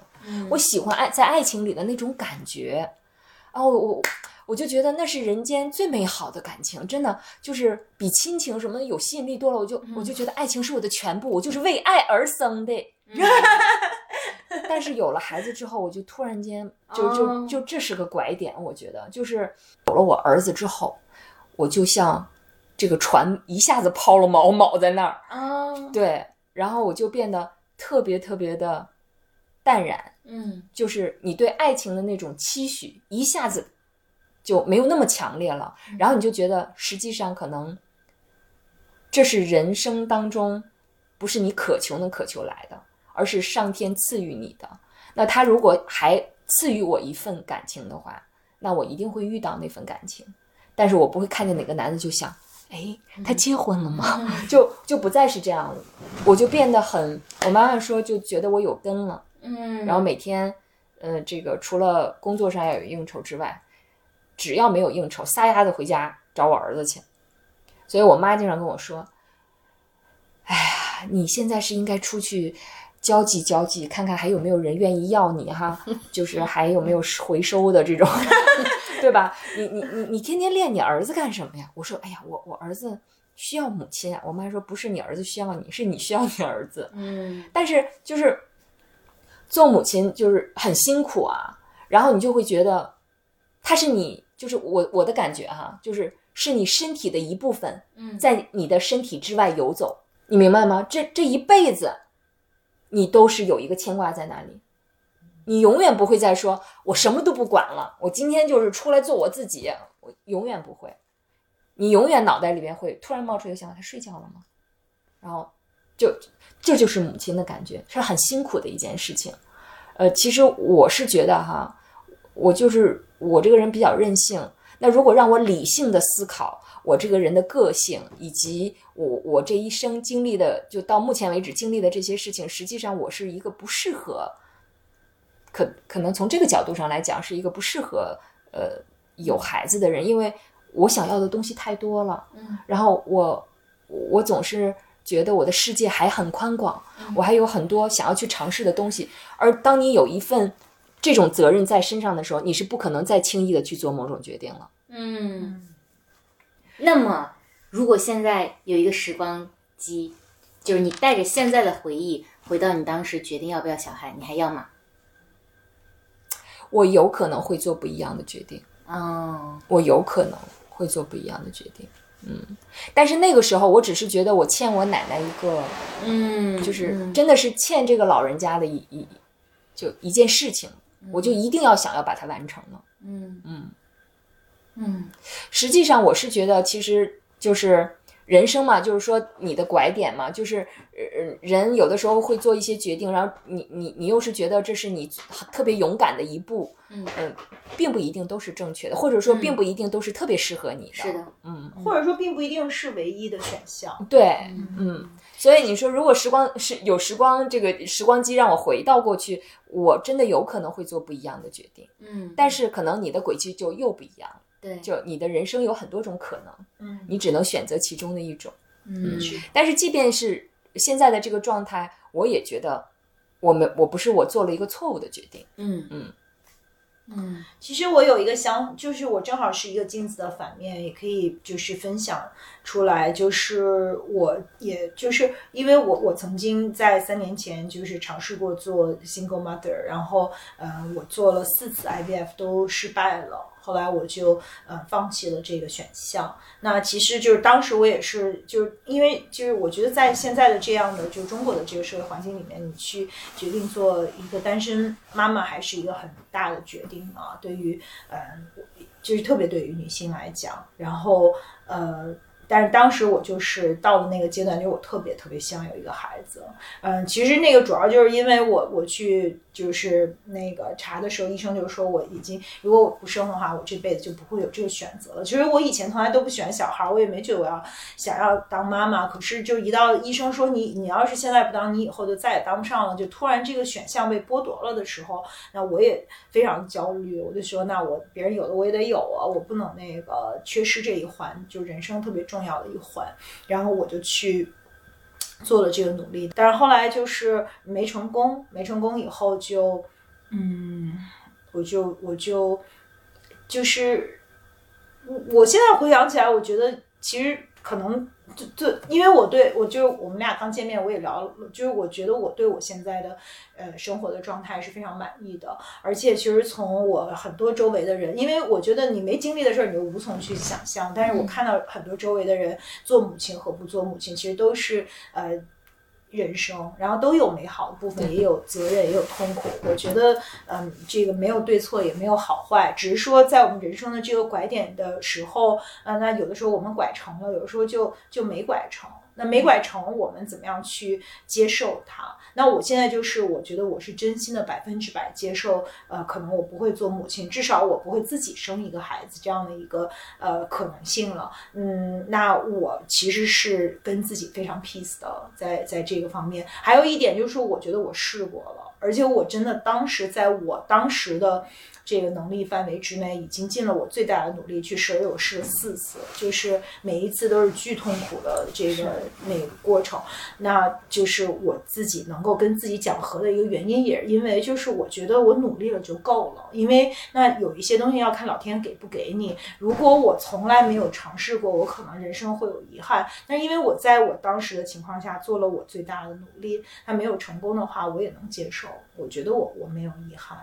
我喜欢爱在爱情里的那种感觉，然后我我就觉得那是人间最美好的感情，真的就是比亲情什么的有吸引力多了。我就我就觉得爱情是我的全部，我就是为爱而生的。但是有了孩子之后，我就突然间就就就这是个拐点，我觉得就是有了我儿子之后，我就像。这个船一下子抛了锚，锚在那儿啊，对，然后我就变得特别特别的淡然，嗯，就是你对爱情的那种期许一下子就没有那么强烈了，然后你就觉得实际上可能这是人生当中不是你渴求能渴求来的，而是上天赐予你的。那他如果还赐予我一份感情的话，那我一定会遇到那份感情，但是我不会看见哪个男的就想。哎，他结婚了吗？就就不再是这样了，我就变得很，我妈妈说就觉得我有根了，嗯，然后每天，呃，这个除了工作上要有应酬之外，只要没有应酬，撒丫子回家找我儿子去。所以我妈经常跟我说：“哎呀，你现在是应该出去交际交际，看看还有没有人愿意要你哈，就是还有没有回收的这种。” 对吧？你你你你天天练你儿子干什么呀？我说，哎呀，我我儿子需要母亲啊。我妈说，不是你儿子需要你，是你需要你儿子。嗯。但是就是做母亲就是很辛苦啊，然后你就会觉得他是你，就是我我的感觉哈，就是是你身体的一部分，嗯在你的身体之外游走，你明白吗？这这一辈子你都是有一个牵挂在那里。你永远不会再说，我什么都不管了，我今天就是出来做我自己，我永远不会。你永远脑袋里边会突然冒出一个想法：他睡觉了吗？然后，就这就是母亲的感觉，是很辛苦的一件事情。呃，其实我是觉得哈，我就是我这个人比较任性。那如果让我理性的思考我这个人的个性，以及我我这一生经历的，就到目前为止经历的这些事情，实际上我是一个不适合。可可能从这个角度上来讲，是一个不适合呃有孩子的人，因为我想要的东西太多了，嗯，然后我我总是觉得我的世界还很宽广，我还有很多想要去尝试的东西。而当你有一份这种责任在身上的时候，你是不可能再轻易的去做某种决定了。嗯，那么如果现在有一个时光机，就是你带着现在的回忆回到你当时决定要不要小孩，你还要吗？我有可能会做不一样的决定，嗯，我有可能会做不一样的决定，嗯，但是那个时候我只是觉得我欠我奶奶一个，嗯，就是真的是欠这个老人家的一一就一件事情，我就一定要想要把它完成了。嗯嗯，嗯。实际上我是觉得，其实就是人生嘛，就是说你的拐点嘛，就是呃人有的时候会做一些决定，然后你你你又是觉得这是你特别勇敢的一步，嗯呃并不一定都是正确的，或者说并不一定都是特别适合你的。是的，嗯，或者说并不一定是唯一的选项。对，嗯，所以你说如果时光是有时光这个时光机让我回到过去，我真的有可能会做不一样的决定，嗯，但是可能你的轨迹就又不一样了，对，就你的人生有很多种可能，嗯，你只能选择其中的一种。嗯但是即便是现在的这个状态，我也觉得我们我不是我做了一个错误的决定。嗯。嗯。嗯。其实我有一个想，就是我正好是一个镜子的反面，也可以就是分享出来。就是我也就是因为我我曾经在三年前就是尝试过做 single mother，然后呃我做了四次 IVF 都失败了。后来我就呃放弃了这个选项。那其实就是当时我也是，就是因为就是我觉得在现在的这样的就中国的这个社会环境里面，你去决定做一个单身妈妈，还是一个很大的决定啊。对于呃，就是特别对于女性来讲，然后呃。但是当时我就是到了那个阶段，就我特别特别想有一个孩子。嗯，其实那个主要就是因为我我去就是那个查的时候，医生就说我已经如果我不生的话，我这辈子就不会有这个选择了。其实我以前从来都不喜欢小孩，我也没觉得我要想要当妈妈。可是就一到医生说你你要是现在不当，你以后就再也当不上了，就突然这个选项被剥夺了的时候，那我也非常焦虑。我就说那我别人有的我也得有啊，我不能那个缺失这一环，就人生特别重要的一环。然后我就去。做了这个努力，但是后来就是没成功，没成功以后就，嗯，我就我就就是，我我现在回想起来，我觉得其实可能就就因为我对我就我们俩刚见面，我也聊了，就是我觉得我对我现在的呃生活的状态是非常满意的，而且其实从我很多周围的人，因为我觉得你没经历的事儿，你就无从去想象，但是我看到很多周围的人做母亲和不做母亲，其实都是呃。人生，然后都有美好的部分，也有责任，也有痛苦。我觉得，嗯，这个没有对错，也没有好坏，只是说在我们人生的这个拐点的时候，啊，那有的时候我们拐成了，有的时候就就没拐成。那没拐成，我们怎么样去接受它？那我现在就是，我觉得我是真心的百分之百接受，呃，可能我不会做母亲，至少我不会自己生一个孩子这样的一个呃可能性了。嗯，那我其实是跟自己非常 peace 的，在在这个方面。还有一点就是，我觉得我试过了，而且我真的当时在我当时的。这个能力范围之内，已经尽了我最大的努力去舍友试了四次，就是每一次都是巨痛苦的这个那个过程。那就是我自己能够跟自己讲和的一个原因，也是因为就是我觉得我努力了就够了。因为那有一些东西要看老天给不给你。如果我从来没有尝试过，我可能人生会有遗憾。但因为我在我当时的情况下做了我最大的努力，它没有成功的话，我也能接受。我觉得我我没有遗憾。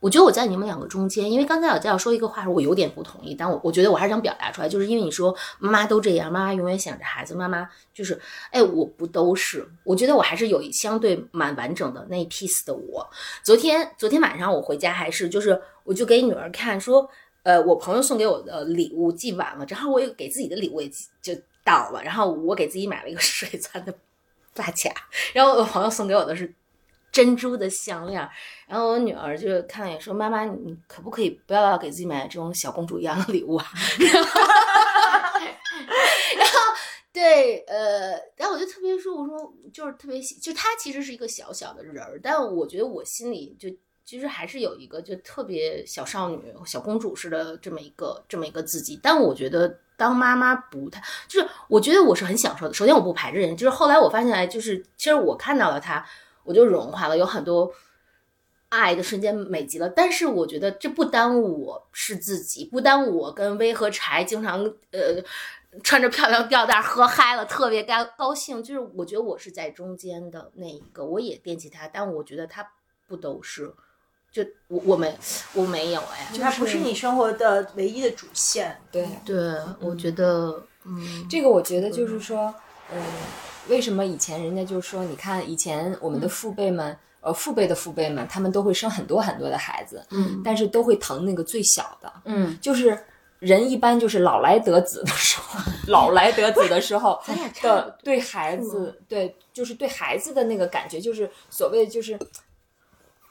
我觉得我在你们两个中间，因为刚才我在要说一个话，我有点不同意，但我我觉得我还是想表达出来，就是因为你说妈妈都这样，妈妈永远想着孩子，妈妈就是，哎，我不都是，我觉得我还是有一相对蛮完整的那一 piece 的我。昨天昨天晚上我回家还是就是，我就给女儿看说，呃，我朋友送给我的礼物寄完了，正好我也给自己的礼物也就到了，然后我给自己买了一个 水钻的发卡，然后我朋友送给我的是。珍珠的项链，然后我女儿就看了也说：“妈妈，你可不可以不要给自己买这种小公主一样的礼物啊？” 然后，然后对，呃，然后我就特别说：“我说就是特别，就她其实是一个小小的人儿，但我觉得我心里就其实还是有一个就特别小少女、小公主似的这么一个这么一个自己。但我觉得当妈妈不太，就是我觉得我是很享受的。首先我不排斥人，就是后来我发现来，就是其实我看到了她。”我就融化了，有很多爱的瞬间美极了。但是我觉得这不耽误我是自己，不耽误我跟威和柴经常呃穿着漂亮吊带喝嗨了，特别高高兴。就是我觉得我是在中间的那一个，我也惦记他，但我觉得他不都是。就我我没我没有哎，它不是你生活的唯一的主线。对对，我觉得嗯，这个我觉得就是说，嗯。为什么以前人家就说，你看以前我们的父辈们，呃，父辈的父辈们，他们都会生很多很多的孩子，嗯。但是都会疼那个最小的，嗯，就是人一般就是老来得子的时候，老来得子的时候的对孩子，对，就是对孩子的那个感觉，就是所谓就是。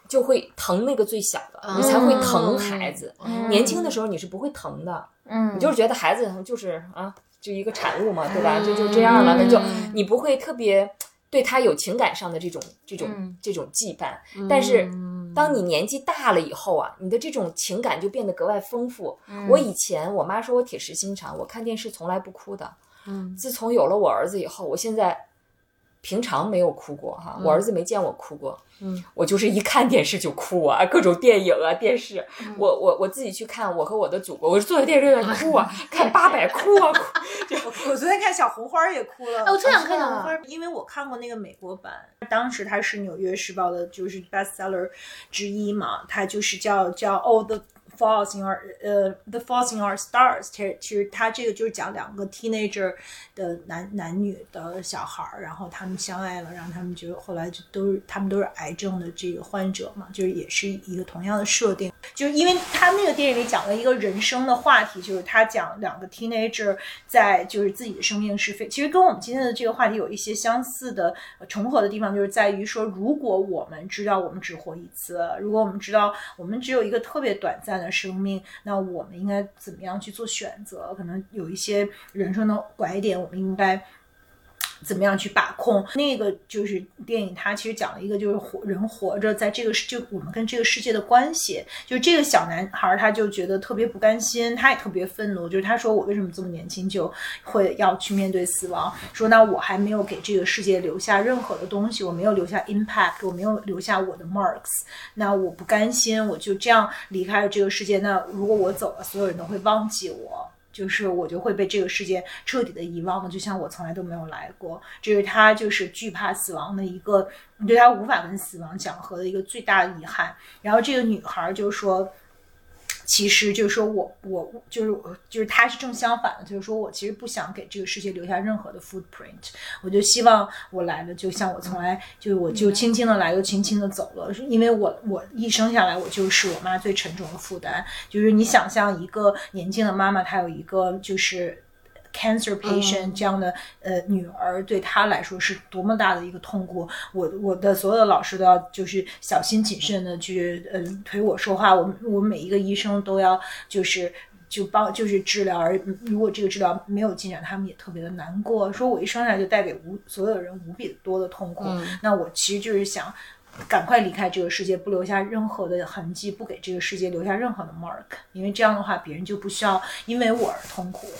就会疼那个最小的，你才会疼孩子。嗯。年轻的时候你是不会疼的，嗯。你就是觉得孩子就是啊，就一个产物嘛，对吧？就就这样了，那就你不会特别对他有情感上的这种这种、嗯这种羁绊。但是当你年纪大了以后啊，你的这种情感就变得格外丰富。我以前我妈说我铁石心肠，我看电视从来不哭的。嗯自从有了我儿子以后，我现在平常没有哭过哈，我儿子没见我哭过。嗯，我就是一看电视就哭啊，各种电影啊、电视，我我我自己去看《我和我的祖国》，我是坐在电视院哭啊，看八百哭啊哭。我我昨天看小红花也哭了。哎我特想看小红花因为我看过那个美国版，当时它是《纽约时报》的，就是 bestseller 之一嘛，它就是叫叫 All the Falls in Our 呃 The Falls in Our Stars。其实其实它这个就是讲两个 teenager 的男男女的小孩儿，然后他们相爱了，然后他们就后来就都是他们都是癌症的这个患者嘛，就是也是一个同样的设定。就是因为他那个电影里讲了一个人生的话题，就是他讲两个 teenager 在就是自己的生命是非，其实跟我们今天的这个话题有一些相似的、重合的地方，就是在于说，如果我们知道我们只活一次，如果我们知道我们只有一个特别短暂的生命，那我们应该怎么样去做选择？可能有一些人生的拐点，我们应该。怎么样去把控？那个就是电影，它其实讲了一个就是活人活着在这个世，就我们跟这个世界的关系。就这个小男孩，他就觉得特别不甘心，他也特别愤怒。就是他说：“我为什么这么年轻就会要去面对死亡？说那我还没有给这个世界留下任何的东西，我没有留下 impact，我没有留下我的 marks。那我不甘心，我就这样离开了这个世界。那如果我走了，所有人都会忘记我。”就是我就会被这个世界彻底的遗忘了，就像我从来都没有来过。这是他就是惧怕死亡的一个，对他无法跟死亡讲和的一个最大的遗憾。然后这个女孩就说。其实就是说我我就是就是他是正相反的，就是说我其实不想给这个世界留下任何的 footprint，我就希望我来了就像我从来就我就轻轻的来，又轻轻的走了，因为我我一生下来我就是我妈最沉重的负担，就是你想象一个年轻的妈妈，她有一个就是。Cancer patient 这样的呃女儿对她来说是多么大的一个痛苦。我我的所有的老师都要就是小心谨慎的去呃推我说话，我我每一个医生都要就是。就帮就是治疗，而如果这个治疗没有进展，他们也特别的难过，说我一生下来就带给无所有人无比多的痛苦。那我其实就是想赶快离开这个世界，不留下任何的痕迹，不给这个世界留下任何的 mark，因为这样的话，别人就不需要因为我而痛苦了。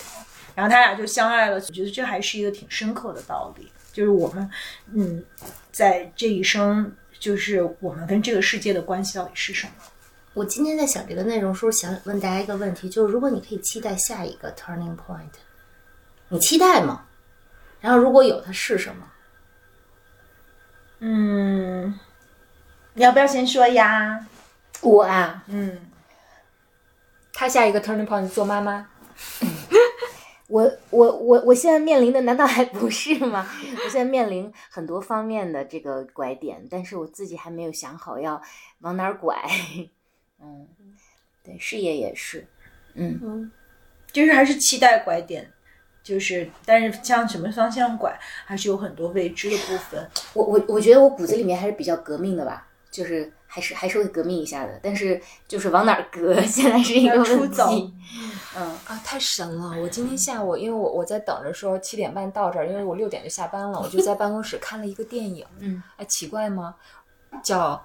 然后他俩就相爱了，我觉得这还是一个挺深刻的道理，就是我们，嗯，在这一生，就是我们跟这个世界的关系到底是什么？我今天在想这个内容时候，想问大家一个问题，就是如果你可以期待下一个 turning point，你期待吗？然后如果有，它是什么？嗯，你要不要先说呀？我啊，嗯，他下一个 turning point 做妈妈，我我我我现在面临的难道还不是吗？我现在面临很多方面的这个拐点，但是我自己还没有想好要往哪儿拐。嗯，对，事业也是。嗯，就是还是期待拐点，就是但是向什么方向拐，还是有很多未知的部分。我我我觉得我骨子里面还是比较革命的吧，就是还是还是会革命一下的，但是就是往哪儿革，现在是一个问走题。嗯，啊，太神了！我今天下午，因为我我在等着说七点半到这儿，因为我六点就下班了，我就在办公室看了一个电影。嗯，哎，奇怪吗？叫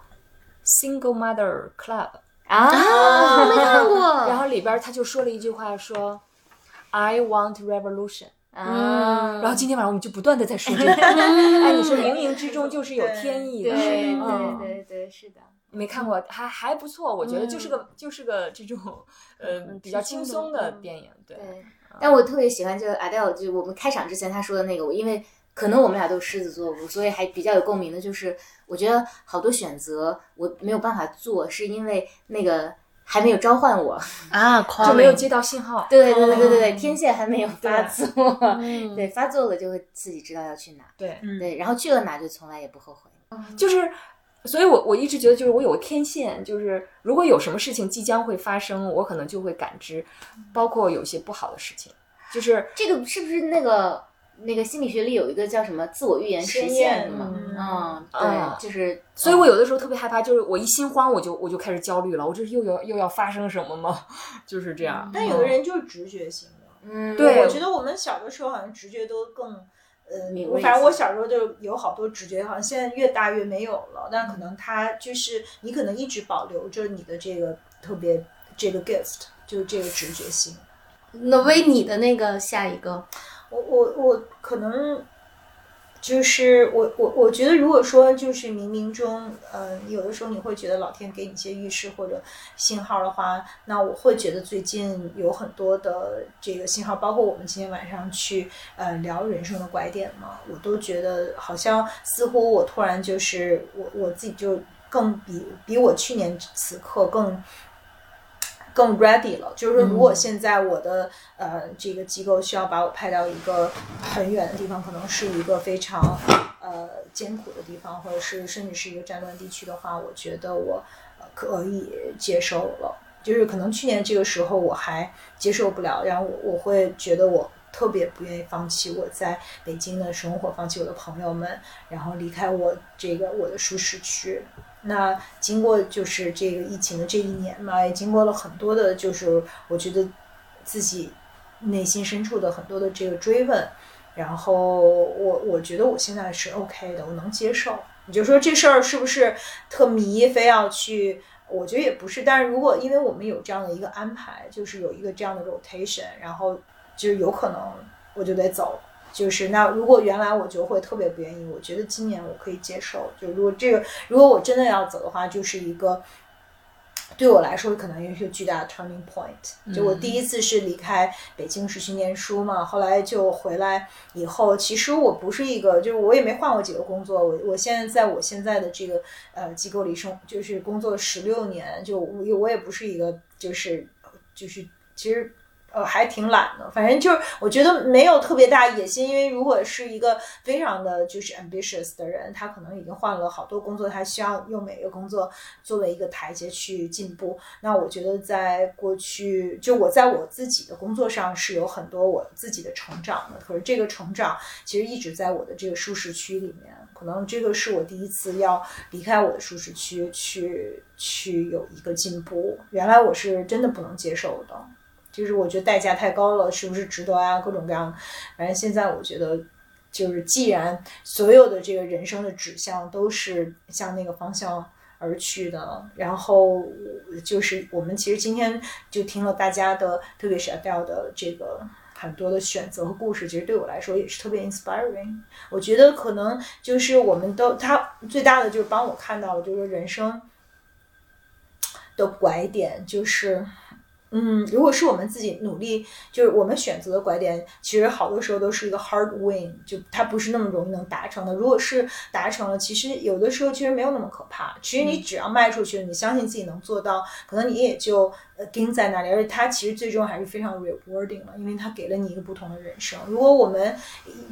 《Single Mother Club》，啊，没看过。然后里边他就说了一句话，说 “I want revolution”。啊，然后今天晚上我们就不断的在说这个。哎，你说冥冥之中就是有天意的。对嗯对对对，是的。没看过，还还不错，我觉得就是个就是个这种呃比较轻松的电影，对。对，但我特别喜欢这个 Adele，就我们开场之前他说的那个，我因为可能我们俩都是狮子座，所以还比较有共鸣的，就是我觉得好多选择我没有办法做，是因为那个还没有召唤我，啊，就没有接到信号。对对对对对对，哦天线还没有发作，嗯。对，发作了就会自己知道要去哪，对，对，然后去了哪就从来也不后悔。就是，所以我我一直觉得，就是我有个天线，就是如果有什么事情即将会发生，我可能就会感知，包括有些不好的事情，就是这个是不是那个那个心理学里有一个叫什么自我预言实实现验是吗？嗯嗯，嗯对，就是，所以我有的时候特别害怕，就是我一心慌，我就我就开始焦虑了，我这又要又要发生什么吗？就是这样。但有的人就是直觉型的，嗯，对我觉得我们小的时候好像直觉都更。呃敏，锐反正我小时候就有好多直觉，好像现在越大越没有了。但可能它就是你可能一直保留着你的这个特别这个 gift，就是这个直觉性。那为你的那个下一个，我我我可能就是我我我觉得，如果说就是冥冥中，呃、有的时候你会觉得老天给你一些预示或者信号的话，那我会觉得最近有很多的这个信号，包括我们今天晚上去呃聊人生的拐点嘛，我都觉得好像似乎我突然就是我我自己就更比比我去年此刻更。更 ready 了，就是说，如果现在我的、呃这个机构需要把我派到一个很远的地方，可能是一个非常呃艰苦的地方，或者是甚至是一个战乱地区的话，我觉得我呃可以接受了。就是可能去年这个时候我还接受不了，然后我我会觉得我特别不愿意放弃我在北京的生活，放弃我的朋友们，然后离开我这个我的舒适区。那经过就是这个疫情的这一年嘛，也经过了很多的，就是我觉得自己内心深处的很多的这个追问，然后我我觉得我现在是 OK 的，我能接受。你就说这事儿是不是特迷，非要去？我觉得也不是。但是如果因为我们有这样的一个安排，就是有一个这样的 rotation，然后就有可能我就得走。就是那如果原来我就会特别不愿意，我觉得今年我可以接受。就如果这个如果我真的要走的话，就是一个对我来说可能也是巨大的 turning point。就我第一次是离开北京是去念书嘛，后来就回来以后，其实我不是一个，就是我也没换过几个工作。我我现在在我现在的这个呃机构里生，就是工作十六年，就我我也不是一个就是就是其实。呃，还挺懒的，反正就是我觉得没有特别大野心，因为如果是一个非常的就是 ambitious 的人，他可能已经换了好多工作，他需要用每个工作作为一个台阶去进步。那我觉得在过去，就我在我自己的工作上是有很多我自己的成长的，可是这个成长其实一直在我的这个舒适区里面，可能这个是我第一次要离开我的舒适区去去有一个进步，原来我是真的不能接受的。就是我觉得代价太高了，是不是值得啊？各种各样，反正现在我觉得，就是既然所有的这个人生的指向都是向那个方向而去的，然后就是我们其实今天就听了大家的，特别是 Adele 的这个很多的选择和故事，其实对我来说也是特别 inspiring。我觉得可能就是我们都他最大的就是帮我看到了，就是人生的拐点就是。嗯，如果是我们自己努力，就是我们选择的拐点，其实好多时候都是一个 hard win，就它不是那么容易能达成的。如果是达成了，其实有的时候其实没有那么可怕。其实你只要迈出去，你相信自己能做到，可能你也就呃盯在那里。而且它其实最终还是非常 rewarding 的，因为它给了你一个不同的人生。如果我们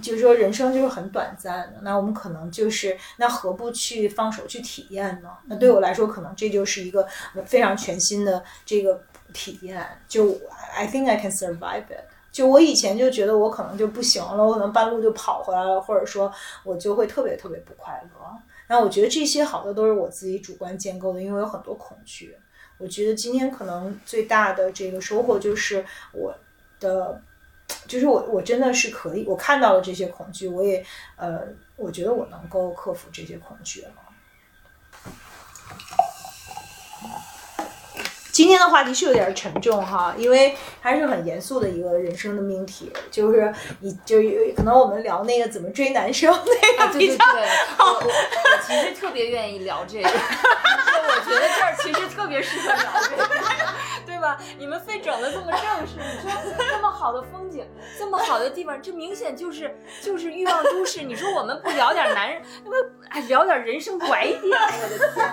就是说人生就是很短暂的，那我们可能就是那何不去放手去体验呢？那对我来说，可能这就是一个非常全新的这个。体验就 I think I can survive it。就我以前就觉得我可能就不行了，我可能半路就跑回来了，或者说我就会特别特别不快乐。那我觉得这些好多都是我自己主观建构的，因为有很多恐惧。我觉得今天可能最大的这个收获就是我的，就是我我真的是可以，我看到了这些恐惧，我也呃，我觉得我能够克服这些恐惧了。今天的话题是有点沉重哈，因为还是很严肃的一个人生的命题，就是你就可能我们聊那个怎么追男生那个对我我我其实特别愿意聊这个，我觉得这儿其实特别适合聊这个。对对吧？你们非整的这么正式，你说这么好的风景，这么好的地方，这明显就是就是欲望都市。你说我们不聊点男人，那么哎聊点人生拐点，我的天！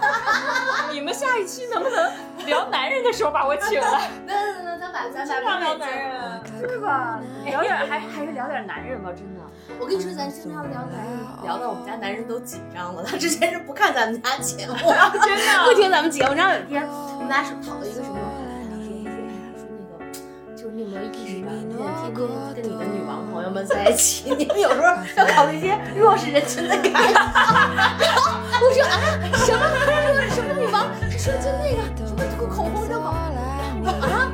你们下一期能不能聊男人的时候把我请来？那 那那咱把咱把聊男人，对吧？聊点还还是聊点男人吧，真的。我跟你说，咱经常聊男人，聊到我们家男人都紧张了。他之前是不看咱们家节目，真的 不听咱们节目。然后有一天，我们俩是讨论一个什么？你有没有意识到，你天天跟你的女王朋友们在一起，你们有时候要考虑一些弱势人群的感受。然后我说啊，什么？他说什么女王？他说就那个什么这个口红这个啊？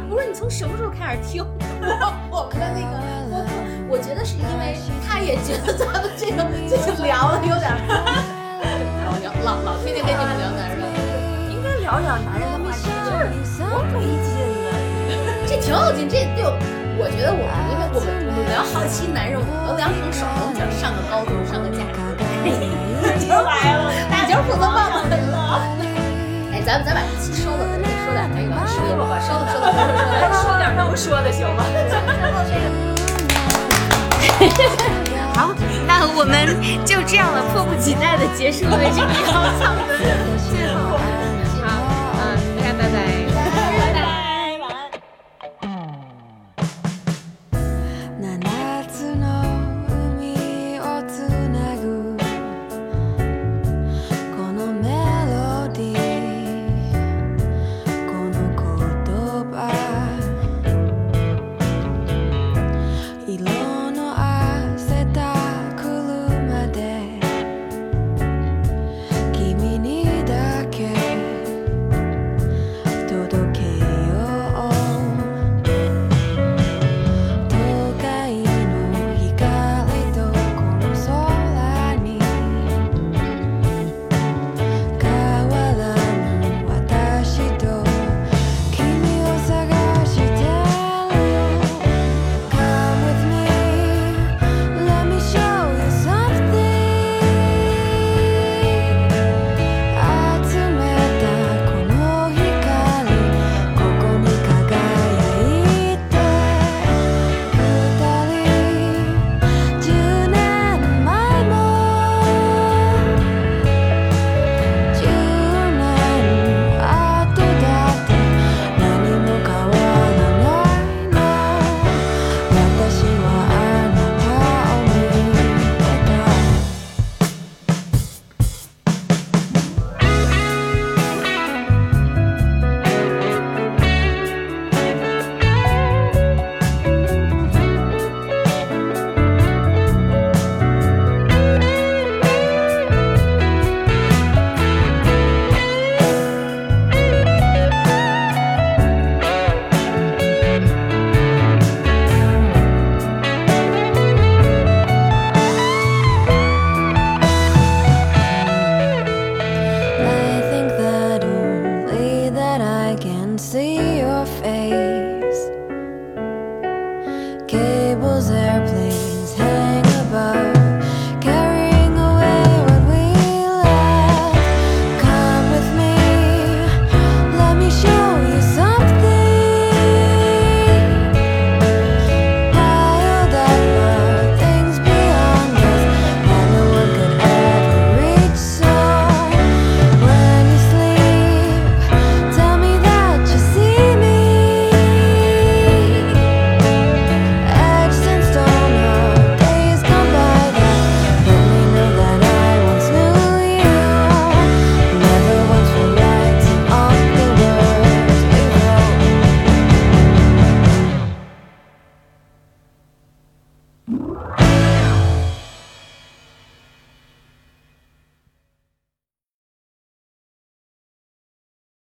我说你从什么时候开始听我们的那个播客？我觉得是因为他也觉得咱们这个最近聊的有点老聊老老天天跟你们聊男人，应该聊聊男人的话题，就是多没劲啊！这挺有劲，这就，我觉得我们因为我们我们聊好奇男人，我们两种手能讲上个高中上个价值，就来了，你就是负责棒棒的了。哎，咱们咱把这期收了，咱说点那个收了吧，收了收了收了说点能说的行吗？好，那我们就这样了，迫不及待的结束了这个高亢的最后。